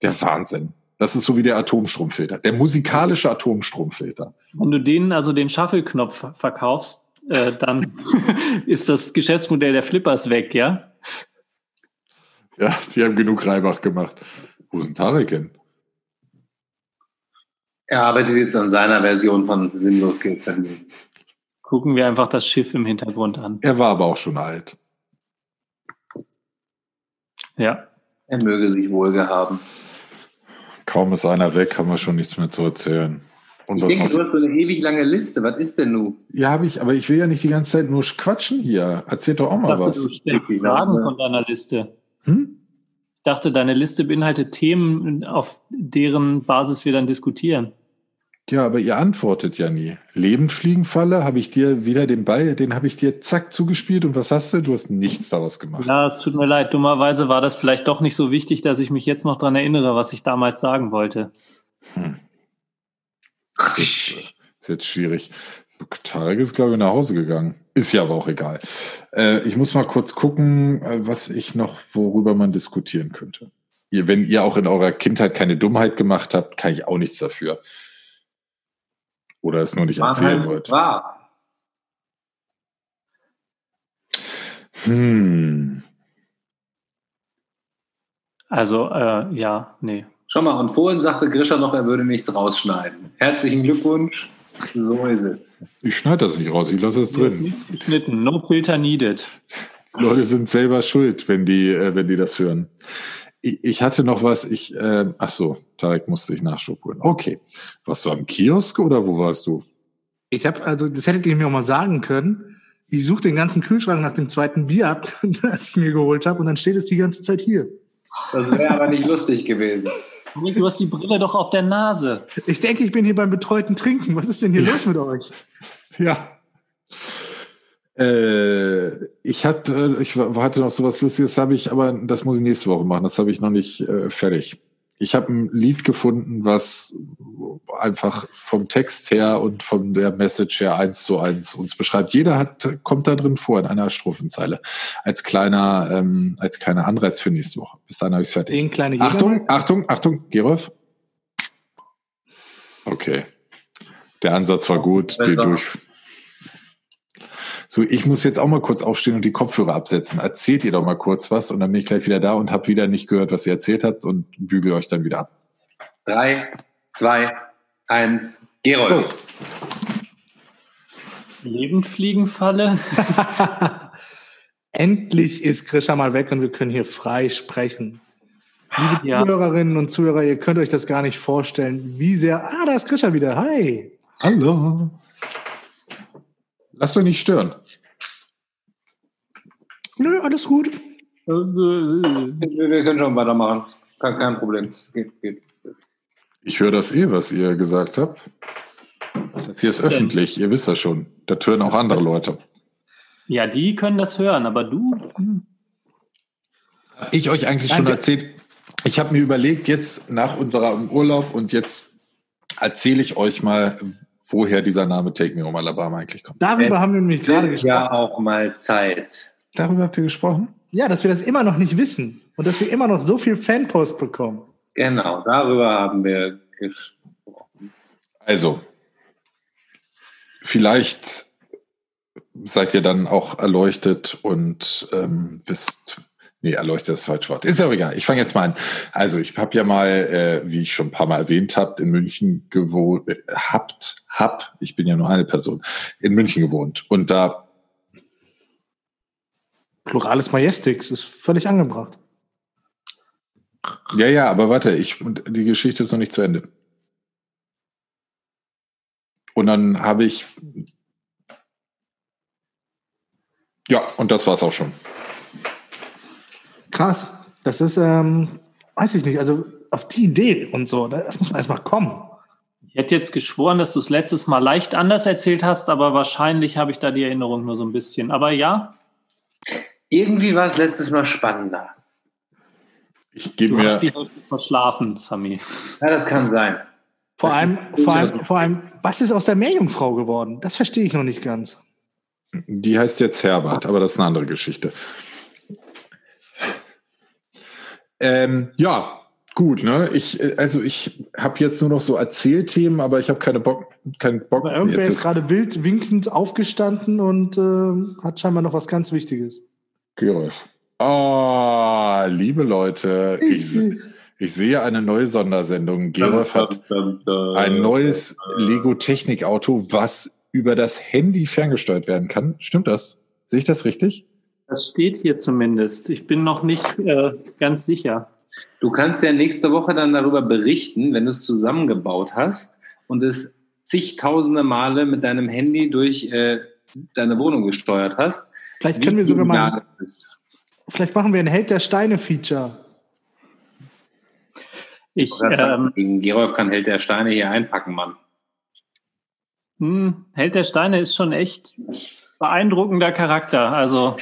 Der Wahnsinn. Das ist so wie der Atomstromfilter, der musikalische Atomstromfilter. Wenn du denen also den Shuffle-Knopf verkaufst, äh, dann ist das Geschäftsmodell der Flippers weg, ja? Ja, die haben genug Reibach gemacht. Wo ist denn Tarek hin? Er arbeitet jetzt an seiner Version von Sinnlos Geld verdienen. Gucken wir einfach das Schiff im Hintergrund an. Er war aber auch schon alt. Ja. Er möge sich wohl gehaben. Kaum ist einer weg, haben wir schon nichts mehr zu erzählen. Und ich denke, du hast so eine ewig lange Liste. Was ist denn nun? Ja, habe ich, aber ich will ja nicht die ganze Zeit nur quatschen hier. Erzähl doch auch mal dachte, was. Du stellst Fragen von deiner Liste. Hm? Ich dachte, deine Liste beinhaltet Themen, auf deren Basis wir dann diskutieren. Ja, aber ihr antwortet ja nie. Lebendfliegenfalle, habe ich dir wieder den Ball, den habe ich dir zack zugespielt und was hast du? Du hast nichts daraus gemacht. Ja, tut mir leid. Dummerweise war das vielleicht doch nicht so wichtig, dass ich mich jetzt noch dran erinnere, was ich damals sagen wollte. Hm. Ist, ist jetzt schwierig. Tarek ist, glaube ich, nach Hause gegangen. Ist ja aber auch egal. Äh, ich muss mal kurz gucken, äh, was ich noch, worüber man diskutieren könnte. Ihr, wenn ihr auch in eurer Kindheit keine Dummheit gemacht habt, kann ich auch nichts dafür. Oder es nur nicht erzählen wollt. Wahr. Hm. Also, äh, ja, nee. Schau mal, und vorhin sagte Grisha noch, er würde nichts rausschneiden. Herzlichen Glückwunsch. So ist es. Ich schneide das nicht raus, ich lasse es drin. Nicht geschnitten, no filter needed. Leute sind selber schuld, wenn die, äh, wenn die das hören. Ich hatte noch was, ich, äh, ach so, Tarek musste ich Nachschub holen. Okay. Warst du am Kiosk oder wo warst du? Ich habe, also, das hättet ihr mir auch mal sagen können. Ich suche den ganzen Kühlschrank nach dem zweiten Bier ab, das ich mir geholt habe, und dann steht es die ganze Zeit hier. Das wäre aber nicht lustig gewesen. Du hast die Brille doch auf der Nase. Ich denke, ich bin hier beim betreuten Trinken. Was ist denn hier ja. los mit euch? Ja. Äh, ich hatte, ich hatte noch so was Lustiges, habe ich, aber das muss ich nächste Woche machen. Das habe ich noch nicht äh, fertig. Ich habe ein Lied gefunden, was einfach vom Text her und von der Message her eins zu eins uns beschreibt. Jeder hat, kommt da drin vor in einer Strophenzeile. Als kleiner, ähm, als kleiner Anreiz für nächste Woche. Bis dann habe ich es fertig. Den kleine Achtung, Achtung, Achtung, Gerolf. Okay. Der Ansatz war gut. Die durch, so, ich muss jetzt auch mal kurz aufstehen und die Kopfhörer absetzen. Erzählt ihr doch mal kurz was und dann bin ich gleich wieder da und habe wieder nicht gehört, was ihr erzählt habt und bügel euch dann wieder ab. Drei, zwei, eins, Gerold. Oh. Lebendfliegenfalle. Endlich ist Grisha mal weg und wir können hier frei sprechen. Liebe ja. Zuhörerinnen und Zuhörer, ihr könnt euch das gar nicht vorstellen, wie sehr. Ah, da ist Grisha wieder. Hi. Hallo. Lass doch nicht stören. Nö, alles gut. Wir können schon weitermachen. Kein, kein Problem. Geht, geht. Ich höre das eh, was ihr gesagt habt. Das hier ist öffentlich, ihr wisst das schon. Da hören auch andere Leute. Ja, die können das hören, aber du. Hm. Ich euch eigentlich Danke. schon erzählt. Ich habe mir überlegt, jetzt nach unserem Urlaub und jetzt erzähle ich euch mal, woher dieser Name Take Me Home Alabama eigentlich kommt. Darüber äh, haben wir nämlich gerade gesprochen. Ja, auch mal Zeit. Darüber habt ihr gesprochen? Ja, dass wir das immer noch nicht wissen und dass wir immer noch so viel Fanpost bekommen. Genau, darüber haben wir gesprochen. Also, vielleicht seid ihr dann auch erleuchtet und ähm, wisst, nee, erleuchtet ist das falsche Wort. Ist ja egal. Ich fange jetzt mal an. Also ich habe ja mal, äh, wie ich schon ein paar Mal erwähnt habt, in München gewohnt, äh, habt, hab, ich bin ja nur eine Person, in München gewohnt. Und da Pluralis Majestix ist völlig angebracht. Ja, ja, aber warte, ich, die Geschichte ist noch nicht zu Ende. Und dann habe ich Ja, und das war's auch schon. Krass. Das ist, ähm, weiß ich nicht, also auf die Idee und so, das muss man erstmal kommen. Ich hätte jetzt geschworen, dass du es letztes Mal leicht anders erzählt hast, aber wahrscheinlich habe ich da die Erinnerung nur so ein bisschen. Aber ja. Irgendwie war es letztes Mal spannender. Ich gebe mir. Hast die verschlafen, Sami. Ja, das kann sein. Vor allem, vor allem, vor allem, was ist aus der Meerjungfrau geworden? Das verstehe ich noch nicht ganz. Die heißt jetzt Herbert, aber das ist eine andere Geschichte. Ähm, ja, gut, ne? Ich, also ich habe jetzt nur noch so Erzählthemen, aber ich habe keine Bock, keinen Bock. Aber irgendwer ist gerade wild winkend aufgestanden und äh, hat scheinbar noch was ganz Wichtiges. Gerolf. Oh, liebe Leute, ich, ich, sehe eine neue Sondersendung. Gerolf hat ein neues Lego Technik Auto, was über das Handy ferngesteuert werden kann. Stimmt das? Sehe ich das richtig? Das steht hier zumindest. Ich bin noch nicht äh, ganz sicher. Du kannst ja nächste Woche dann darüber berichten, wenn du es zusammengebaut hast und es zigtausende Male mit deinem Handy durch äh, deine Wohnung gesteuert hast. Vielleicht können wir sogar mal. Vielleicht machen wir ein Held der Steine-Feature. Ich, ähm, Gerolf kann Held der Steine hier einpacken, Mann. Hm, Held der Steine ist schon echt beeindruckender Charakter. Also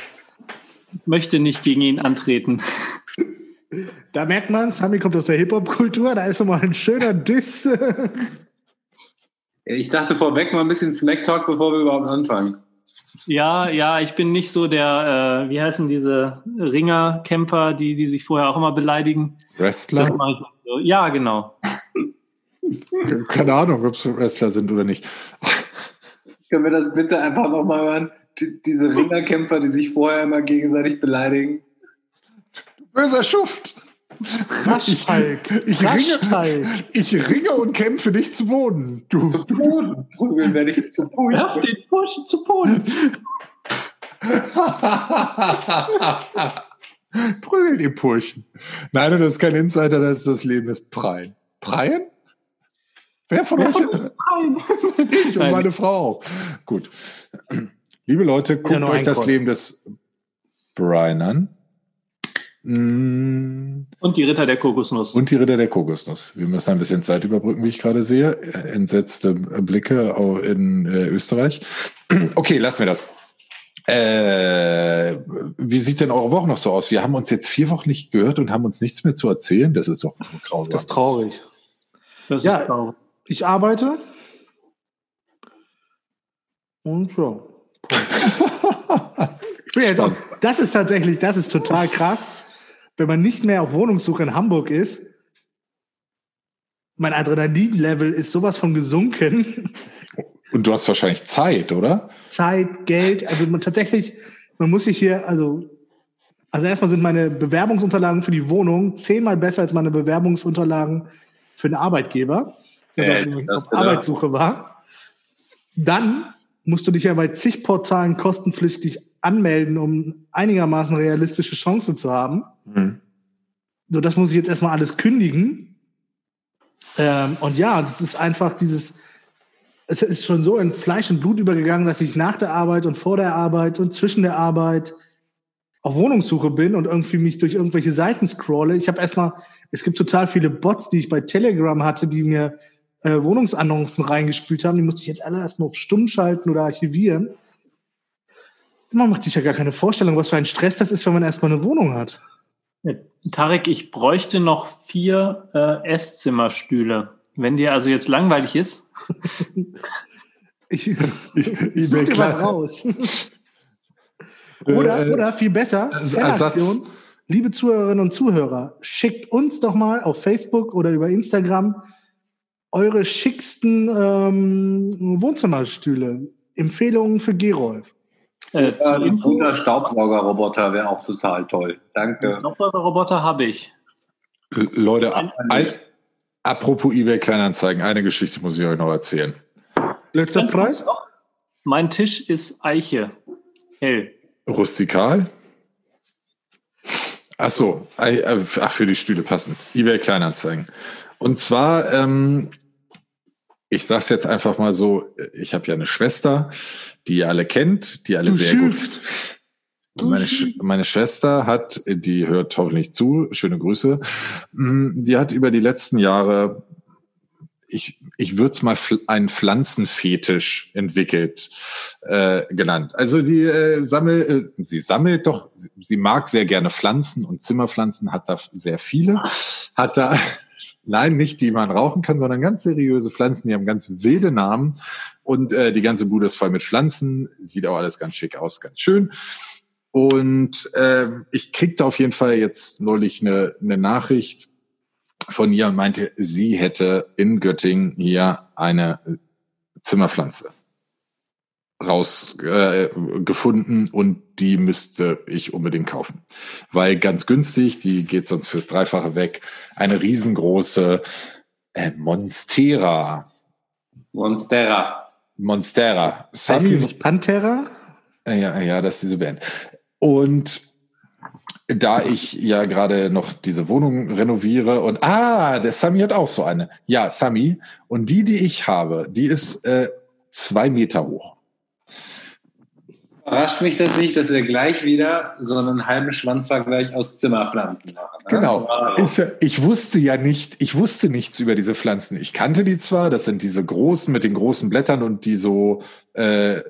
möchte nicht gegen ihn antreten. Da merkt man, Sami kommt aus der Hip-Hop-Kultur, da ist nochmal ein schöner Diss. Ich dachte vorweg mal ein bisschen Smack-Talk, bevor wir überhaupt anfangen. Ja, ja, ich bin nicht so der, äh, wie heißen diese Ringerkämpfer, die, die sich vorher auch immer beleidigen. Wrestler? So. Ja, genau. Keine Ahnung, ob es Wrestler sind oder nicht. Können wir das bitte einfach nochmal hören? Die, diese Ringerkämpfer, die sich vorher immer gegenseitig beleidigen. Böser Schuft! Raschtalk. Ich, ich, ringe, ich ringe und kämpfe dich zu Boden. Du, zu Boden. Prügeln werde ich zu Boden. Werf den Burschen zu Boden. Prügel die Purchen. Nein, das ist kein Insider, das ist das Leben des Preien. Preien? Wer von euch? ich und meine Frau. Gut. Liebe Leute, guckt ja, euch das Leben des Brian an. Mm. Und die Ritter der Kokosnuss. Und die Ritter der Kokosnuss. Wir müssen ein bisschen Zeit überbrücken, wie ich gerade sehe. Entsetzte Blicke in äh, Österreich. Okay, lassen wir das. Äh, wie sieht denn eure Woche noch so aus? Wir haben uns jetzt vier Wochen nicht gehört und haben uns nichts mehr zu erzählen. Das ist doch grausam. Das ist traurig. Das ja, ist traurig. Ich arbeite. Und ja. auch, das ist tatsächlich, das ist total krass. Wenn man nicht mehr auf Wohnungssuche in Hamburg ist, mein Adrenalin-Level ist sowas von gesunken. Und du hast wahrscheinlich Zeit, oder? Zeit, Geld. Also man, tatsächlich, man muss sich hier, also, also erstmal sind meine Bewerbungsunterlagen für die Wohnung zehnmal besser als meine Bewerbungsunterlagen für den Arbeitgeber äh, auf Arbeitssuche war. Dann musst du dich ja bei zig Portalen kostenpflichtig anmelden, um einigermaßen realistische Chancen zu haben. Mhm. So, das muss ich jetzt erstmal alles kündigen. Ähm, und ja, das ist einfach dieses, es ist schon so in Fleisch und Blut übergegangen, dass ich nach der Arbeit und vor der Arbeit und zwischen der Arbeit auf Wohnungssuche bin und irgendwie mich durch irgendwelche Seiten scrolle. Ich habe erstmal, es gibt total viele Bots, die ich bei Telegram hatte, die mir äh, Wohnungsannoncen reingespült haben. Die musste ich jetzt alle erstmal auf stumm schalten oder archivieren. Man macht sich ja gar keine Vorstellung, was für ein Stress das ist, wenn man erstmal eine Wohnung hat. Ja, Tarek, ich bräuchte noch vier äh, Esszimmerstühle. Wenn dir also jetzt langweilig ist. ich, ich, such dir was raus. oder, äh, oder viel besser, Ersatz. Liebe Zuhörerinnen und Zuhörer, schickt uns doch mal auf Facebook oder über Instagram eure schicksten ähm, Wohnzimmerstühle. Empfehlungen für Gerolf. Äh, ja, ein guter Staubsaugerroboter wäre auch total toll. Danke. Staubsaugerroboter habe ich. Leute, ein, ein, apropos eBay Kleinanzeigen, eine Geschichte muss ich euch noch erzählen. Letzter Preis? Mein Tisch ist Eiche. Hell. Rustikal? Ach so, äh, ach, für die Stühle passend. eBay Kleinanzeigen. Und zwar, ähm, ich sag's jetzt einfach mal so, ich habe ja eine Schwester, die ihr alle kennt, die alle du sehr schüft. gut. Meine, Sch meine Schwester hat, die hört hoffentlich zu, schöne Grüße, mm, die hat über die letzten Jahre, ich, ich würde es mal einen Pflanzenfetisch entwickelt äh, genannt. Also die äh, sammelt, äh, sie sammelt doch, sie, sie mag sehr gerne Pflanzen und Zimmerpflanzen, hat da sehr viele, hat da Nein, nicht die man rauchen kann, sondern ganz seriöse Pflanzen, die haben ganz wilde Namen. Und äh, die ganze Bude ist voll mit Pflanzen, sieht auch alles ganz schick aus, ganz schön. Und äh, ich kriegte auf jeden Fall jetzt neulich eine, eine Nachricht von ihr und meinte, sie hätte in Göttingen hier eine Zimmerpflanze rausgefunden äh, und die müsste ich unbedingt kaufen. Weil ganz günstig, die geht sonst fürs Dreifache weg, eine riesengroße äh, Monstera. Monstera. Monstera. Sami, heißt nicht Pantera? Ja, ja, das ist diese Band. Und da ich ja gerade noch diese Wohnung renoviere und ah, der Sami hat auch so eine. Ja, Sami. Und die, die ich habe, die ist äh, zwei Meter hoch. Überrascht mich das nicht, dass wir gleich wieder so einen halben Schwanzvergleich aus Zimmerpflanzen machen. Ne? Genau. Ich wusste ja nicht, ich wusste nichts über diese Pflanzen. Ich kannte die zwar, das sind diese großen mit den großen Blättern und die so äh,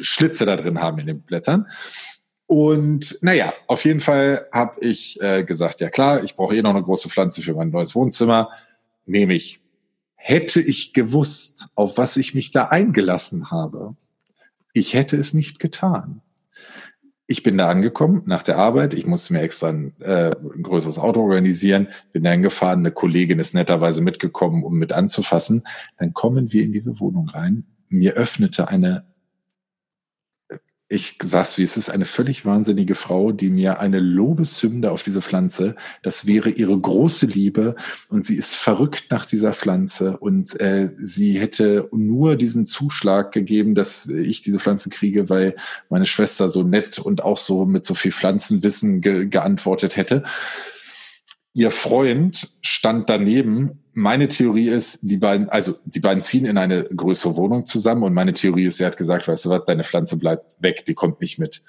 Schlitze da drin haben in den Blättern. Und naja, auf jeden Fall habe ich äh, gesagt, ja klar, ich brauche eh noch eine große Pflanze für mein neues Wohnzimmer. Nehme ich. Hätte ich gewusst, auf was ich mich da eingelassen habe, ich hätte es nicht getan. Ich bin da angekommen nach der Arbeit. Ich musste mir extra ein, äh, ein größeres Auto organisieren. Bin da gefahren. Eine Kollegin ist netterweise mitgekommen, um mit anzufassen. Dann kommen wir in diese Wohnung rein. Mir öffnete eine ich sag's wie es ist, eine völlig wahnsinnige Frau, die mir eine Lobeshymne auf diese Pflanze, das wäre ihre große Liebe und sie ist verrückt nach dieser Pflanze und äh, sie hätte nur diesen Zuschlag gegeben, dass ich diese Pflanze kriege, weil meine Schwester so nett und auch so mit so viel Pflanzenwissen ge geantwortet hätte. Ihr Freund stand daneben meine Theorie ist, die beiden, also die beiden ziehen in eine größere Wohnung zusammen und meine Theorie ist, er hat gesagt, weißt du was, deine Pflanze bleibt weg, die kommt nicht mit.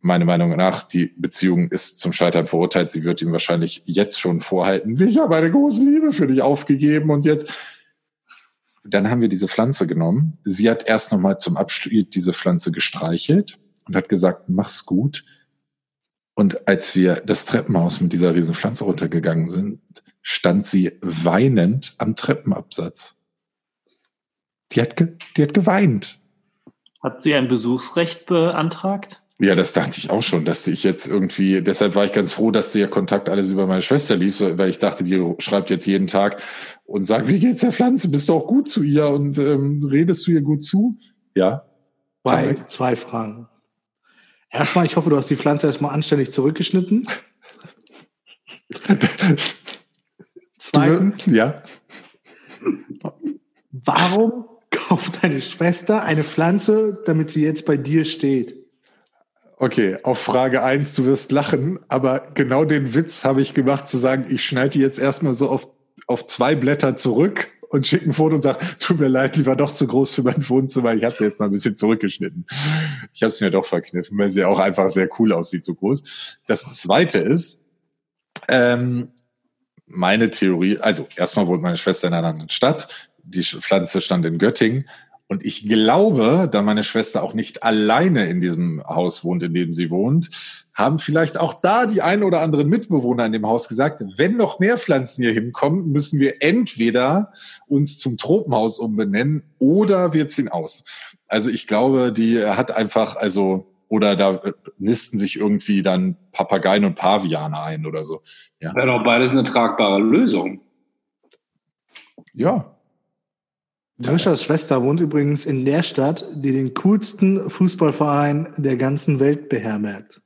Meine Meinung nach, die Beziehung ist zum Scheitern verurteilt. Sie wird ihm wahrscheinlich jetzt schon vorhalten, ich habe eine große Liebe für dich aufgegeben und jetzt. Dann haben wir diese Pflanze genommen. Sie hat erst nochmal zum Abschied diese Pflanze gestreichelt und hat gesagt, mach's gut. Und als wir das Treppenhaus mit dieser riesen Pflanze runtergegangen sind, stand sie weinend am Treppenabsatz. Die hat, die hat geweint. Hat sie ein Besuchsrecht beantragt? Ja, das dachte ich auch schon, dass ich jetzt irgendwie, deshalb war ich ganz froh, dass der Kontakt alles über meine Schwester lief, weil ich dachte, die schreibt jetzt jeden Tag und sagt, wie geht's der Pflanze? Bist du auch gut zu ihr und ähm, redest du ihr gut zu? Ja. Zwei, zwei Fragen. Erstmal, ich hoffe, du hast die Pflanze erstmal anständig zurückgeschnitten. Zweitens, ja. Warum kauft deine Schwester eine Pflanze, damit sie jetzt bei dir steht? Okay, auf Frage eins, du wirst lachen, aber genau den Witz habe ich gemacht, zu sagen, ich schneide die jetzt erstmal so auf, auf zwei Blätter zurück und schicke ein Foto und sage, tut mir leid, die war doch zu groß für mein Wohnzimmer, ich habe sie jetzt mal ein bisschen zurückgeschnitten. Ich habe es mir doch verkniffen, weil sie auch einfach sehr cool aussieht, so groß. Das zweite ist, ähm, meine Theorie, also erstmal wohnt meine Schwester in einer anderen Stadt, die Pflanze stand in Göttingen Und ich glaube, da meine Schwester auch nicht alleine in diesem Haus wohnt, in dem sie wohnt, haben vielleicht auch da die ein oder anderen Mitbewohner in dem Haus gesagt, wenn noch mehr Pflanzen hier hinkommen, müssen wir entweder uns zum Tropenhaus umbenennen oder wir ziehen aus. Also ich glaube, die hat einfach, also, oder da nisten sich irgendwie dann Papageien und Paviane ein oder so. Ja. Wäre doch beides eine tragbare Lösung. Ja, Drischers Schwester wohnt übrigens in der Stadt, die den coolsten Fußballverein der ganzen Welt beherbergt.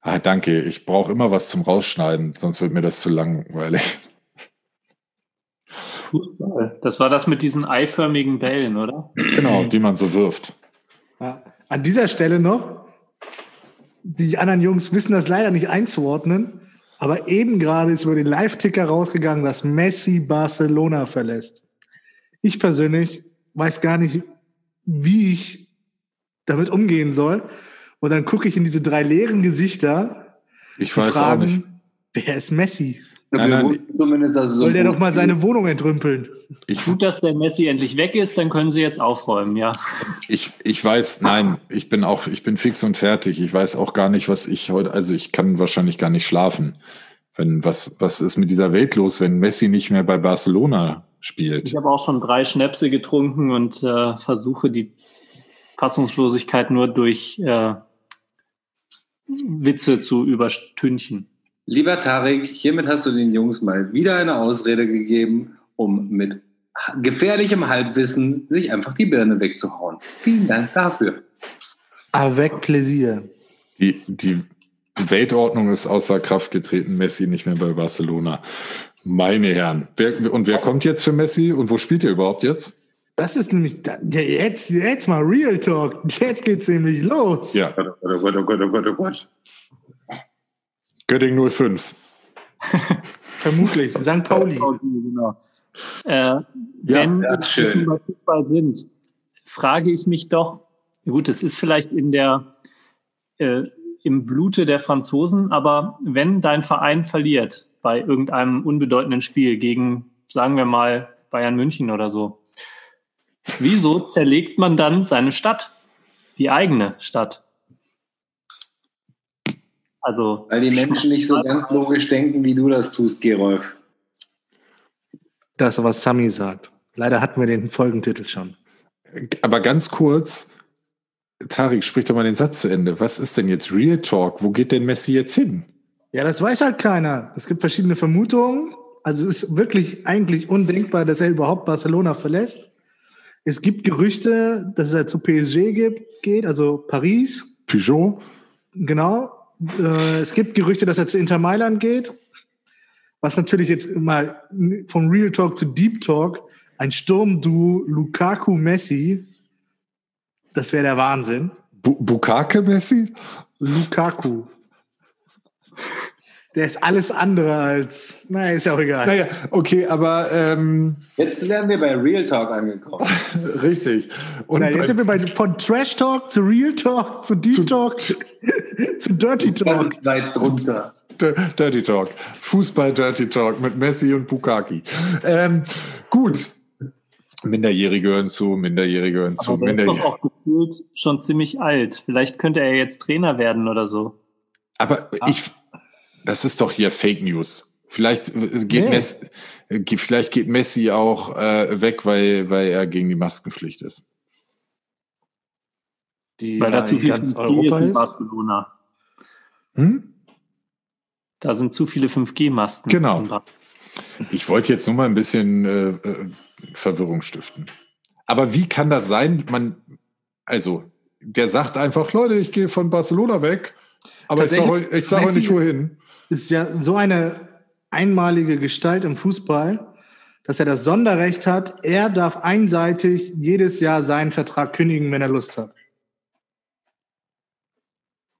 Ah, danke. Ich brauche immer was zum Rausschneiden, sonst wird mir das zu langweilig. Fußball. Das war das mit diesen eiförmigen Bällen, oder? Genau, die man so wirft. Ja. An dieser Stelle noch, die anderen Jungs wissen das leider nicht einzuordnen, aber eben gerade ist über den Live-Ticker rausgegangen, dass Messi Barcelona verlässt ich persönlich weiß gar nicht, wie ich damit umgehen soll. Und dann gucke ich in diese drei leeren Gesichter. Ich weiß fragen, auch nicht. Wer ist Messi? Nein, nein, Zumindest also so Soll der doch mal seine Wohnung entrümpeln? Ich, Gut, dass der Messi endlich weg ist, dann können sie jetzt aufräumen, ja. Ich, ich weiß, nein, ich bin auch, ich bin fix und fertig. Ich weiß auch gar nicht, was ich heute, also ich kann wahrscheinlich gar nicht schlafen. Wenn, was, was ist mit dieser Welt los, wenn Messi nicht mehr bei Barcelona spielt. Ich habe auch schon drei Schnäpse getrunken und äh, versuche die Fassungslosigkeit nur durch äh, Witze zu überstünchen. Lieber Tarek, hiermit hast du den Jungs mal wieder eine Ausrede gegeben, um mit gefährlichem Halbwissen sich einfach die Birne wegzuhauen. Vielen Dank dafür. Avec plaisir. Die, die Weltordnung ist außer Kraft getreten, Messi nicht mehr bei Barcelona. Meine Herren. Wer, und wer kommt jetzt für Messi und wo spielt er überhaupt jetzt? Das ist nämlich, jetzt, jetzt mal Real Talk. Jetzt geht's nämlich los. Ja. Oh Gott, oh Gott, oh Gott, oh Gott, oh Gott. Göttingen 05. Vermutlich. St. Pauli. genau. Äh, wenn ja, wir bei Fußball sind, frage ich mich doch, gut, es ist vielleicht in der, äh, im Blute der Franzosen, aber wenn dein Verein verliert, bei irgendeinem unbedeutenden Spiel gegen, sagen wir mal, Bayern München oder so. Wieso zerlegt man dann seine Stadt, die eigene Stadt? Also, Weil die Menschen nicht so ganz logisch denken, wie du das tust, Gerolf. Das, was Sami sagt. Leider hatten wir den Folgentitel schon. Aber ganz kurz, Tarik, sprich doch mal den Satz zu Ende. Was ist denn jetzt Real Talk? Wo geht denn Messi jetzt hin? Ja, das weiß halt keiner. Es gibt verschiedene Vermutungen. Also es ist wirklich eigentlich undenkbar, dass er überhaupt Barcelona verlässt. Es gibt Gerüchte, dass er zu PSG gibt, geht, also Paris. Peugeot. Genau. Äh, es gibt Gerüchte, dass er zu Inter Mailand geht. Was natürlich jetzt mal vom Real Talk zu Deep Talk ein Sturmduo Lukaku Messi. Das wäre der Wahnsinn. Bu Bukake Messi? Lukaku der ist alles andere als, naja, ist ja auch egal. Naja, okay, aber ähm, jetzt werden wir bei Real Talk angekommen. Richtig. Und Nein, jetzt sind wir bei von Trash Talk zu Real Talk zu Deep zu, Talk zu Dirty Talk. Weit drunter. Dirty Talk. Fußball Dirty Talk mit Messi und Bukaki. Ähm, gut. Minderjährige hören zu, Minderjährige hören zu. Aber der ist doch auch gefühlt schon ziemlich alt. Vielleicht könnte er jetzt Trainer werden oder so. Aber ah. ich, das ist doch hier Fake News. Vielleicht äh, geht, nee. Messi, äh, vielleicht geht Messi auch äh, weg, weil, weil er gegen die Maskenpflicht ist. Die weil da zu viel ganz Europa ist. Barcelona. Hm? Da sind zu viele 5G-Masten. Genau. Ich wollte jetzt nur mal ein bisschen äh, äh, Verwirrung stiften. Aber wie kann das sein? Man, also, der sagt einfach, Leute, ich gehe von Barcelona weg, aber ich sage ich sag euch nicht wohin ist ja so eine einmalige Gestalt im Fußball, dass er das Sonderrecht hat, er darf einseitig jedes Jahr seinen Vertrag kündigen, wenn er Lust hat.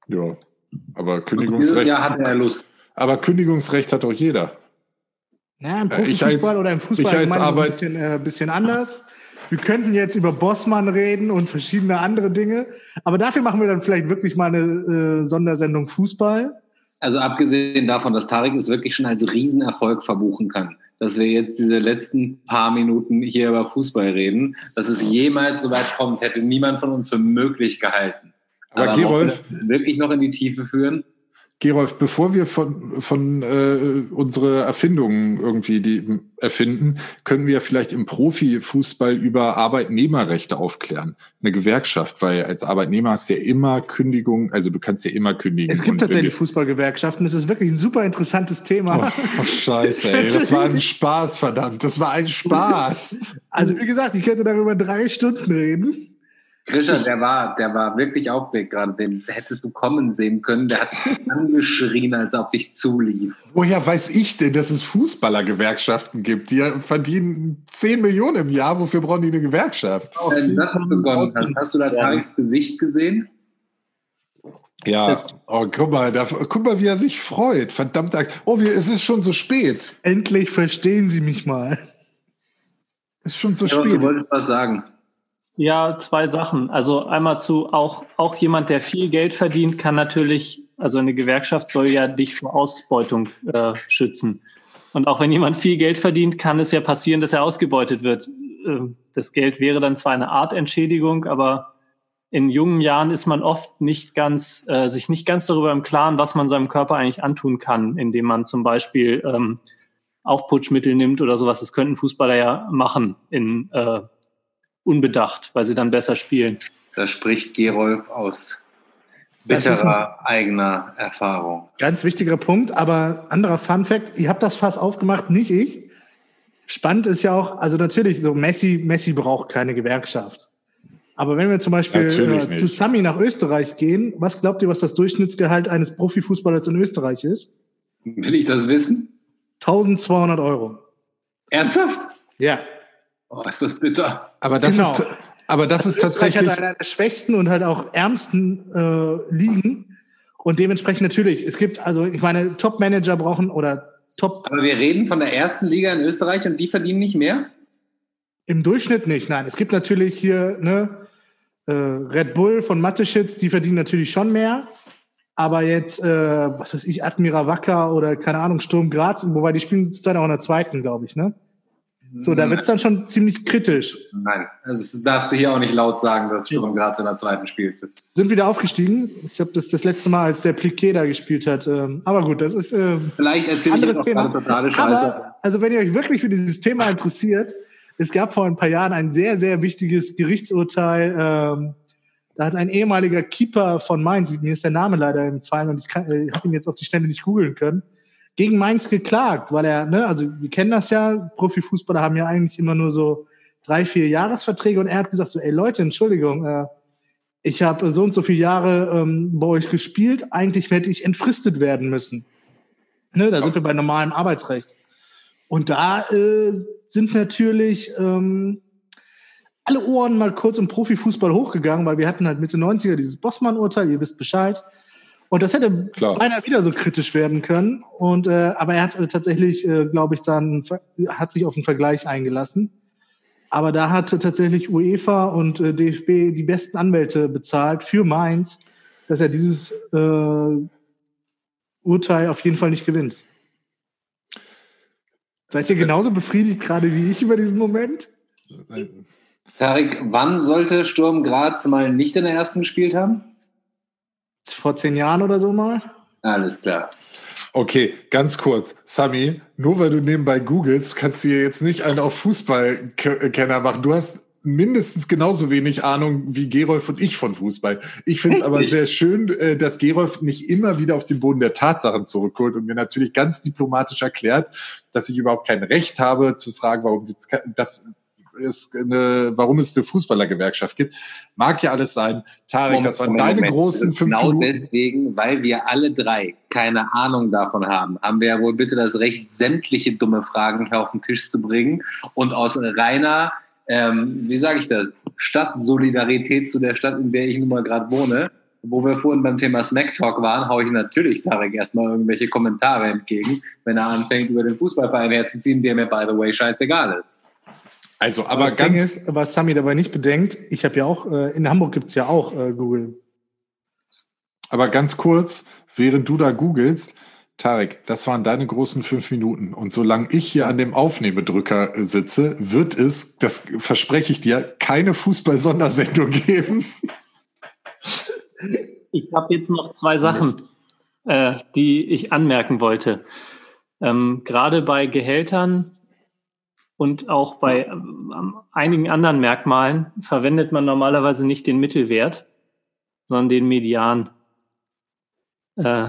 Ja, aber Kündigungsrecht. Jahr hat er Lust. Aber Kündigungsrecht hat doch jeder. Ja, im Profifußball oder im Fußball ich Arbeit, ein bisschen, äh, bisschen anders. Wir könnten jetzt über Bossmann reden und verschiedene andere Dinge, aber dafür machen wir dann vielleicht wirklich mal eine äh, Sondersendung Fußball. Also abgesehen davon, dass Tarek es wirklich schon als Riesenerfolg verbuchen kann, dass wir jetzt diese letzten paar Minuten hier über Fußball reden. Dass es jemals so weit kommt, hätte niemand von uns für möglich gehalten. Aber, Aber Gerolf, wirklich noch in die Tiefe führen? Gerolf, bevor wir von, von äh, unsere Erfindungen irgendwie die erfinden, können wir vielleicht im Profifußball über Arbeitnehmerrechte aufklären. Eine Gewerkschaft, weil als Arbeitnehmer hast du ja immer Kündigung, also du kannst ja immer kündigen. Es gibt tatsächlich Fußballgewerkschaften, das ist wirklich ein super interessantes Thema. Oh, oh scheiße, ey, das war ein Spaß, verdammt, das war ein Spaß. Also wie gesagt, ich könnte darüber drei Stunden reden. Grisha, der war, der war wirklich aufgeregt gerade. Den hättest du kommen sehen können. Der hat angeschrien, als er auf dich zulief. Woher weiß ich denn, dass es Fußballergewerkschaften gibt? Die verdienen 10 Millionen im Jahr. Wofür brauchen die eine Gewerkschaft? Wenn du das begonnen hast, hast du da Tariks Gesicht gesehen? Ja, oh, guck mal, da, guck mal, wie er sich freut. Verdammt, oh, wir, es ist schon so spät. Endlich verstehen Sie mich mal. Es ist schon so ja, spät. Du wolltest was sagen. Ja, zwei Sachen. Also einmal zu auch, auch jemand, der viel Geld verdient, kann natürlich, also eine Gewerkschaft soll ja dich vor Ausbeutung äh, schützen. Und auch wenn jemand viel Geld verdient, kann es ja passieren, dass er ausgebeutet wird. Ähm, das Geld wäre dann zwar eine Art Entschädigung, aber in jungen Jahren ist man oft nicht ganz, äh, sich nicht ganz darüber im Klaren, was man seinem Körper eigentlich antun kann, indem man zum Beispiel ähm, Aufputschmittel nimmt oder sowas. Das könnten Fußballer ja machen in äh, unbedacht, weil sie dann besser spielen. Da spricht Gerolf aus bitterer eigener Erfahrung. Ganz wichtiger Punkt, aber anderer Fun Fact, ihr habt das Fass aufgemacht, nicht ich. Spannend ist ja auch, also natürlich, so Messi, Messi braucht keine Gewerkschaft. Aber wenn wir zum Beispiel äh, zu Sami nach Österreich gehen, was glaubt ihr, was das Durchschnittsgehalt eines Profifußballers in Österreich ist? Will ich das wissen? 1200 Euro. Ernsthaft? Ja. Oh, ist das bitter. Aber das genau. ist, aber das also ist tatsächlich. Hat einer der schwächsten und halt auch ärmsten äh, Ligen. Und dementsprechend natürlich, es gibt, also ich meine, Top-Manager brauchen oder Top. Aber wir reden von der ersten Liga in Österreich und die verdienen nicht mehr? Im Durchschnitt nicht, nein. Es gibt natürlich hier ne, äh, Red Bull von Mateschitz, die verdienen natürlich schon mehr. Aber jetzt, äh, was weiß ich, Admira Wacker oder keine Ahnung, Sturm Graz, wobei die spielen zurzeit auch in der zweiten, glaube ich, ne? So, da wird es dann schon ziemlich kritisch. Nein, also das darfst du hier auch nicht laut sagen, dass Sturm Graz in der zweiten spielt. Das Sind wieder aufgestiegen. Ich habe das das letzte Mal, als der Pliquet da gespielt hat. Ähm, aber gut, das ist äh, Vielleicht erzähle ich jetzt Thema. totale Scheiße. Aber, also wenn ihr euch wirklich für dieses Thema interessiert, es gab vor ein paar Jahren ein sehr, sehr wichtiges Gerichtsurteil. Ähm, da hat ein ehemaliger Keeper von Mainz, mir ist der Name leider entfallen und ich, äh, habe ihn jetzt auf die Stelle nicht googeln können, gegen Mainz geklagt, weil er, ne, also wir kennen das ja, Profifußballer haben ja eigentlich immer nur so drei, vier Jahresverträge und er hat gesagt so, ey Leute, Entschuldigung, äh, ich habe so und so viele Jahre ähm, bei euch gespielt, eigentlich hätte ich entfristet werden müssen. Ne, da sind wir bei normalem Arbeitsrecht. Und da äh, sind natürlich ähm, alle Ohren mal kurz im Profifußball hochgegangen, weil wir hatten halt Mitte 90er dieses Bossmann-Urteil, ihr wisst Bescheid. Und das hätte Klar. beinahe wieder so kritisch werden können. Und äh, aber er hat tatsächlich, äh, glaube ich, dann hat sich auf einen Vergleich eingelassen. Aber da hat tatsächlich UEFA und äh, DFB die besten Anwälte bezahlt für Mainz, dass er dieses äh, Urteil auf jeden Fall nicht gewinnt. Seid ihr genauso befriedigt gerade wie ich über diesen Moment? Tarik, wann sollte Sturm Graz mal nicht in der ersten gespielt haben? Vor zehn Jahren oder so mal. Alles klar. Okay, ganz kurz. Sami, nur weil du nebenbei googelst, kannst du dir jetzt nicht einen auf Fußballkenner machen. Du hast mindestens genauso wenig Ahnung wie Gerolf und ich von Fußball. Ich finde es aber sehr schön, äh, dass Gerolf nicht immer wieder auf den Boden der Tatsachen zurückholt und mir natürlich ganz diplomatisch erklärt, dass ich überhaupt kein Recht habe zu fragen, warum das es eine, warum es eine Fußballergewerkschaft gibt. Mag ja alles sein. Tarek, Moment, das waren Moment, deine Moment. großen fünf Genau Minuten. deswegen, weil wir alle drei keine Ahnung davon haben, haben wir ja wohl bitte das Recht, sämtliche dumme Fragen auf den Tisch zu bringen und aus reiner, ähm, wie sage ich das, Stadtsolidarität zu der Stadt, in der ich nun mal gerade wohne, wo wir vorhin beim Thema Smack Talk waren, haue ich natürlich Tarek erstmal irgendwelche Kommentare entgegen, wenn er anfängt, über den Fußballverein herzuziehen, der mir, by the way, scheißegal ist. Also, aber, aber ganz. Ding ist, was Sami dabei nicht bedenkt, ich habe ja auch, äh, in Hamburg gibt's ja auch äh, Google. Aber ganz kurz, während du da googelst, Tarek, das waren deine großen fünf Minuten. Und solange ich hier an dem Aufnehmedrücker sitze, wird es, das verspreche ich dir, keine Fußball-Sondersendung geben. Ich habe jetzt noch zwei Sachen, äh, die ich anmerken wollte. Ähm, Gerade bei Gehältern und auch bei ähm, einigen anderen Merkmalen verwendet man normalerweise nicht den Mittelwert, sondern den Median. Äh,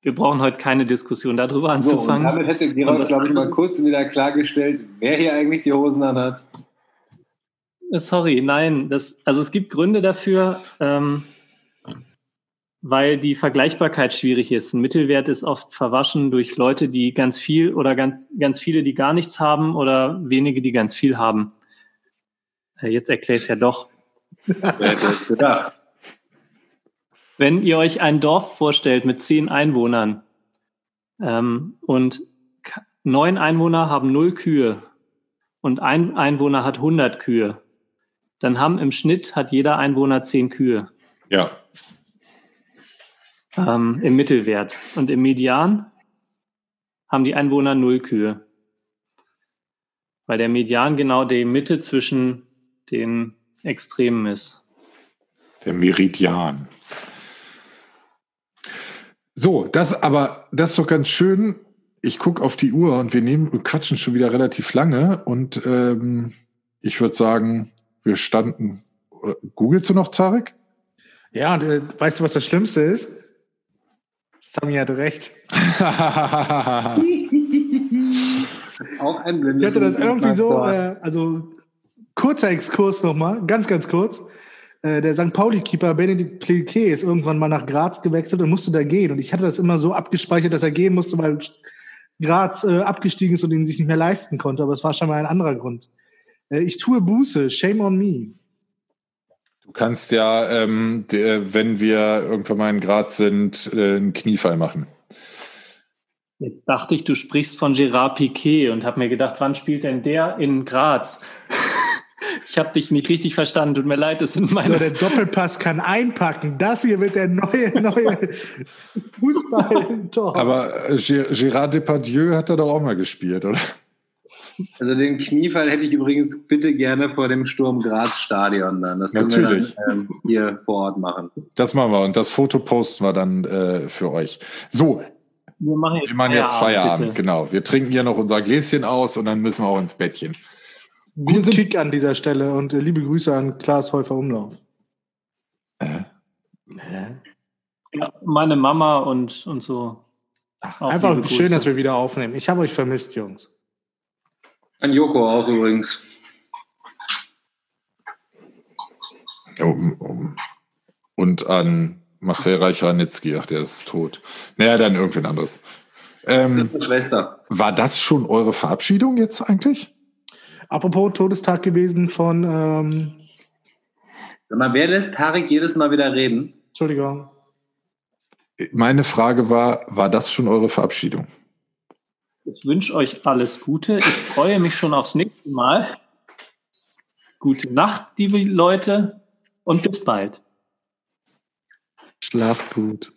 wir brauchen heute keine Diskussion darüber anzufangen. So, damit hätte Gerald, glaube ich, mal kurz wieder klargestellt, wer hier eigentlich die Hosen an hat. Äh, sorry, nein. Das, also es gibt Gründe dafür, ähm, weil die Vergleichbarkeit schwierig ist. Ein Mittelwert ist oft verwaschen durch Leute, die ganz viel oder ganz, ganz viele, die gar nichts haben oder wenige, die ganz viel haben. Äh, jetzt erkläre ich es ja doch. Wenn ihr euch ein Dorf vorstellt mit zehn Einwohnern ähm, und neun Einwohner haben null Kühe und ein Einwohner hat 100 Kühe, dann haben im Schnitt hat jeder Einwohner zehn Kühe. Ja. Ähm, Im Mittelwert. Und im Median haben die Einwohner null Kühe. Weil der Median genau die Mitte zwischen den Extremen ist. Der Meridian. So, das aber, das ist doch ganz schön. Ich gucke auf die Uhr und wir nehmen und quatschen schon wieder relativ lange. Und ähm, ich würde sagen, wir standen. Äh, googelst du noch, Tarek? Ja, äh, weißt du, was das Schlimmste ist? Sami hat recht. Auch ein blindes Ich hatte das irgendwie so, äh, also kurzer Exkurs nochmal, ganz, ganz kurz. Äh, der St. Pauli-Keeper Benedikt Pliquet ist irgendwann mal nach Graz gewechselt und musste da gehen. Und ich hatte das immer so abgespeichert, dass er gehen musste, weil Graz äh, abgestiegen ist und ihn sich nicht mehr leisten konnte. Aber es war schon mal ein anderer Grund. Äh, ich tue Buße, shame on me. Du kannst ja, ähm, der, wenn wir irgendwann mal in Graz sind, äh, einen Kniefall machen. Jetzt dachte ich, du sprichst von Gerard Piquet und habe mir gedacht, wann spielt denn der in Graz? Ich habe dich nicht richtig verstanden. Tut mir leid, das sind meine. So, der Doppelpass kann einpacken. Das hier wird der neue, neue Fußball-Tor. Aber Gérard Depardieu hat er doch auch mal gespielt, oder? Also den Kniefall hätte ich übrigens bitte gerne vor dem Sturm Graz Stadion dann. Das können Natürlich. wir dann ähm, hier vor Ort machen. Das machen wir und das Foto posten wir dann äh, für euch. So, wir machen jetzt, wir machen jetzt Feierabend, bitte. genau. Wir trinken hier noch unser Gläschen aus und dann müssen wir auch ins Bettchen. Wir sind Kick an dieser Stelle und äh, liebe Grüße an Klaas Häufer Umlauf. Äh, Ja, meine Mama und, und so. Auch Einfach schön, dass wir wieder aufnehmen. Ich habe euch vermisst, Jungs. An Joko auch übrigens. um, um. Und an Marcel Reich-Ranitzky, ach, der ist tot. Naja, dann irgendwen anderes. Ähm, Schwester. war das schon eure Verabschiedung jetzt eigentlich? Apropos Todestag gewesen von, ähm, Sag mal, wer lässt Tarek jedes Mal wieder reden? Entschuldigung, Meine Frage war, war das schon eure Verabschiedung? Ich wünsche euch alles Gute. Ich freue mich schon aufs nächste Mal. Gute Nacht, liebe Leute, und bis bald. schlaft gut.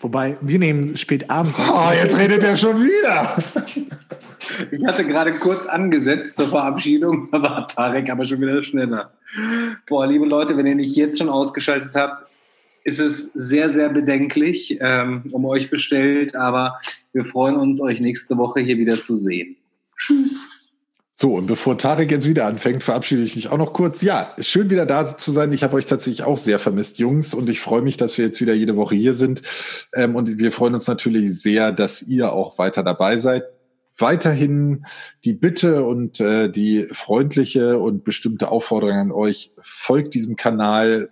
Wobei, wir nehmen spät abends auf. Oh, jetzt redet er schon wieder. Ich hatte gerade kurz angesetzt zur Verabschiedung, da war Tarek aber schon wieder schneller. Boah, liebe Leute, wenn ihr nicht jetzt schon ausgeschaltet habt, ist es sehr, sehr bedenklich ähm, um euch bestellt, aber wir freuen uns, euch nächste Woche hier wieder zu sehen. Tschüss. So, und bevor Tarek jetzt wieder anfängt, verabschiede ich mich auch noch kurz. Ja, ist schön wieder da zu sein. Ich habe euch tatsächlich auch sehr vermisst, Jungs, und ich freue mich, dass wir jetzt wieder jede Woche hier sind. Ähm, und wir freuen uns natürlich sehr, dass ihr auch weiter dabei seid. Weiterhin die Bitte und äh, die freundliche und bestimmte Aufforderung an euch, folgt diesem Kanal,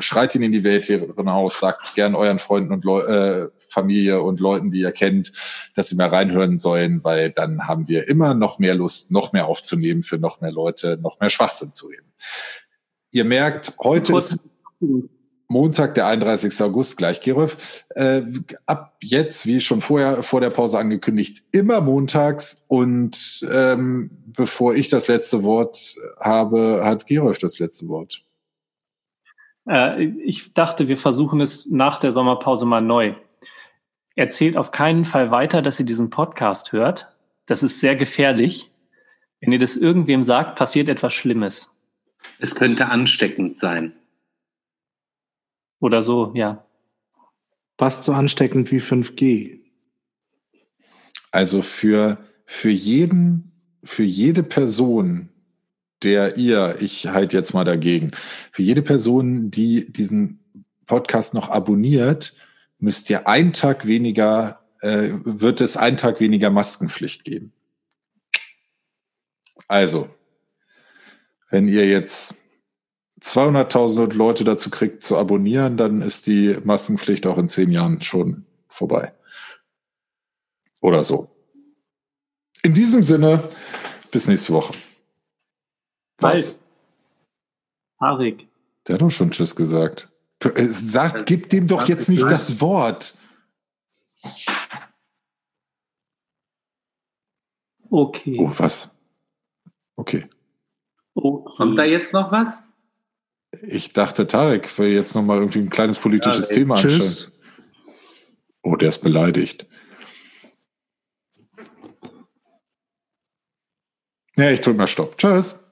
schreit ihn in die Welt hinaus, sagt es gern euren Freunden und Leu äh, Familie und Leuten, die ihr kennt, dass sie mal reinhören sollen, weil dann haben wir immer noch mehr Lust, noch mehr aufzunehmen für noch mehr Leute, noch mehr Schwachsinn zu reden. Ihr merkt, heute ist Montag, der 31. August, gleich Gerolf. Äh, ab jetzt, wie schon vorher vor der Pause angekündigt, immer montags. Und ähm, bevor ich das letzte Wort habe, hat Gerolf das letzte Wort. Äh, ich dachte, wir versuchen es nach der Sommerpause mal neu. erzählt auf keinen Fall weiter, dass ihr diesen Podcast hört. Das ist sehr gefährlich. Wenn ihr das irgendwem sagt, passiert etwas Schlimmes. Es könnte ansteckend sein. Oder so, ja. Fast so ansteckend wie 5G. Also für, für jeden, für jede Person, der ihr, ich halt jetzt mal dagegen, für jede Person, die diesen Podcast noch abonniert, müsst ihr einen Tag weniger, äh, wird es einen Tag weniger Maskenpflicht geben. Also, wenn ihr jetzt 200.000 Leute dazu kriegt zu abonnieren, dann ist die Maskenpflicht auch in zehn Jahren schon vorbei. Oder so. In diesem Sinne, bis nächste Woche. Was? Harik. Der hat doch schon Tschüss gesagt. Äh, sagt, gib dem doch jetzt nicht das Wort. Okay. Oh, was? Okay. okay. Kommt da jetzt noch was? Ich dachte, Tarek will jetzt noch mal irgendwie ein kleines politisches ja, Thema anschauen. Oh, der ist beleidigt. Ja, ich drücke mal Stopp. Tschüss.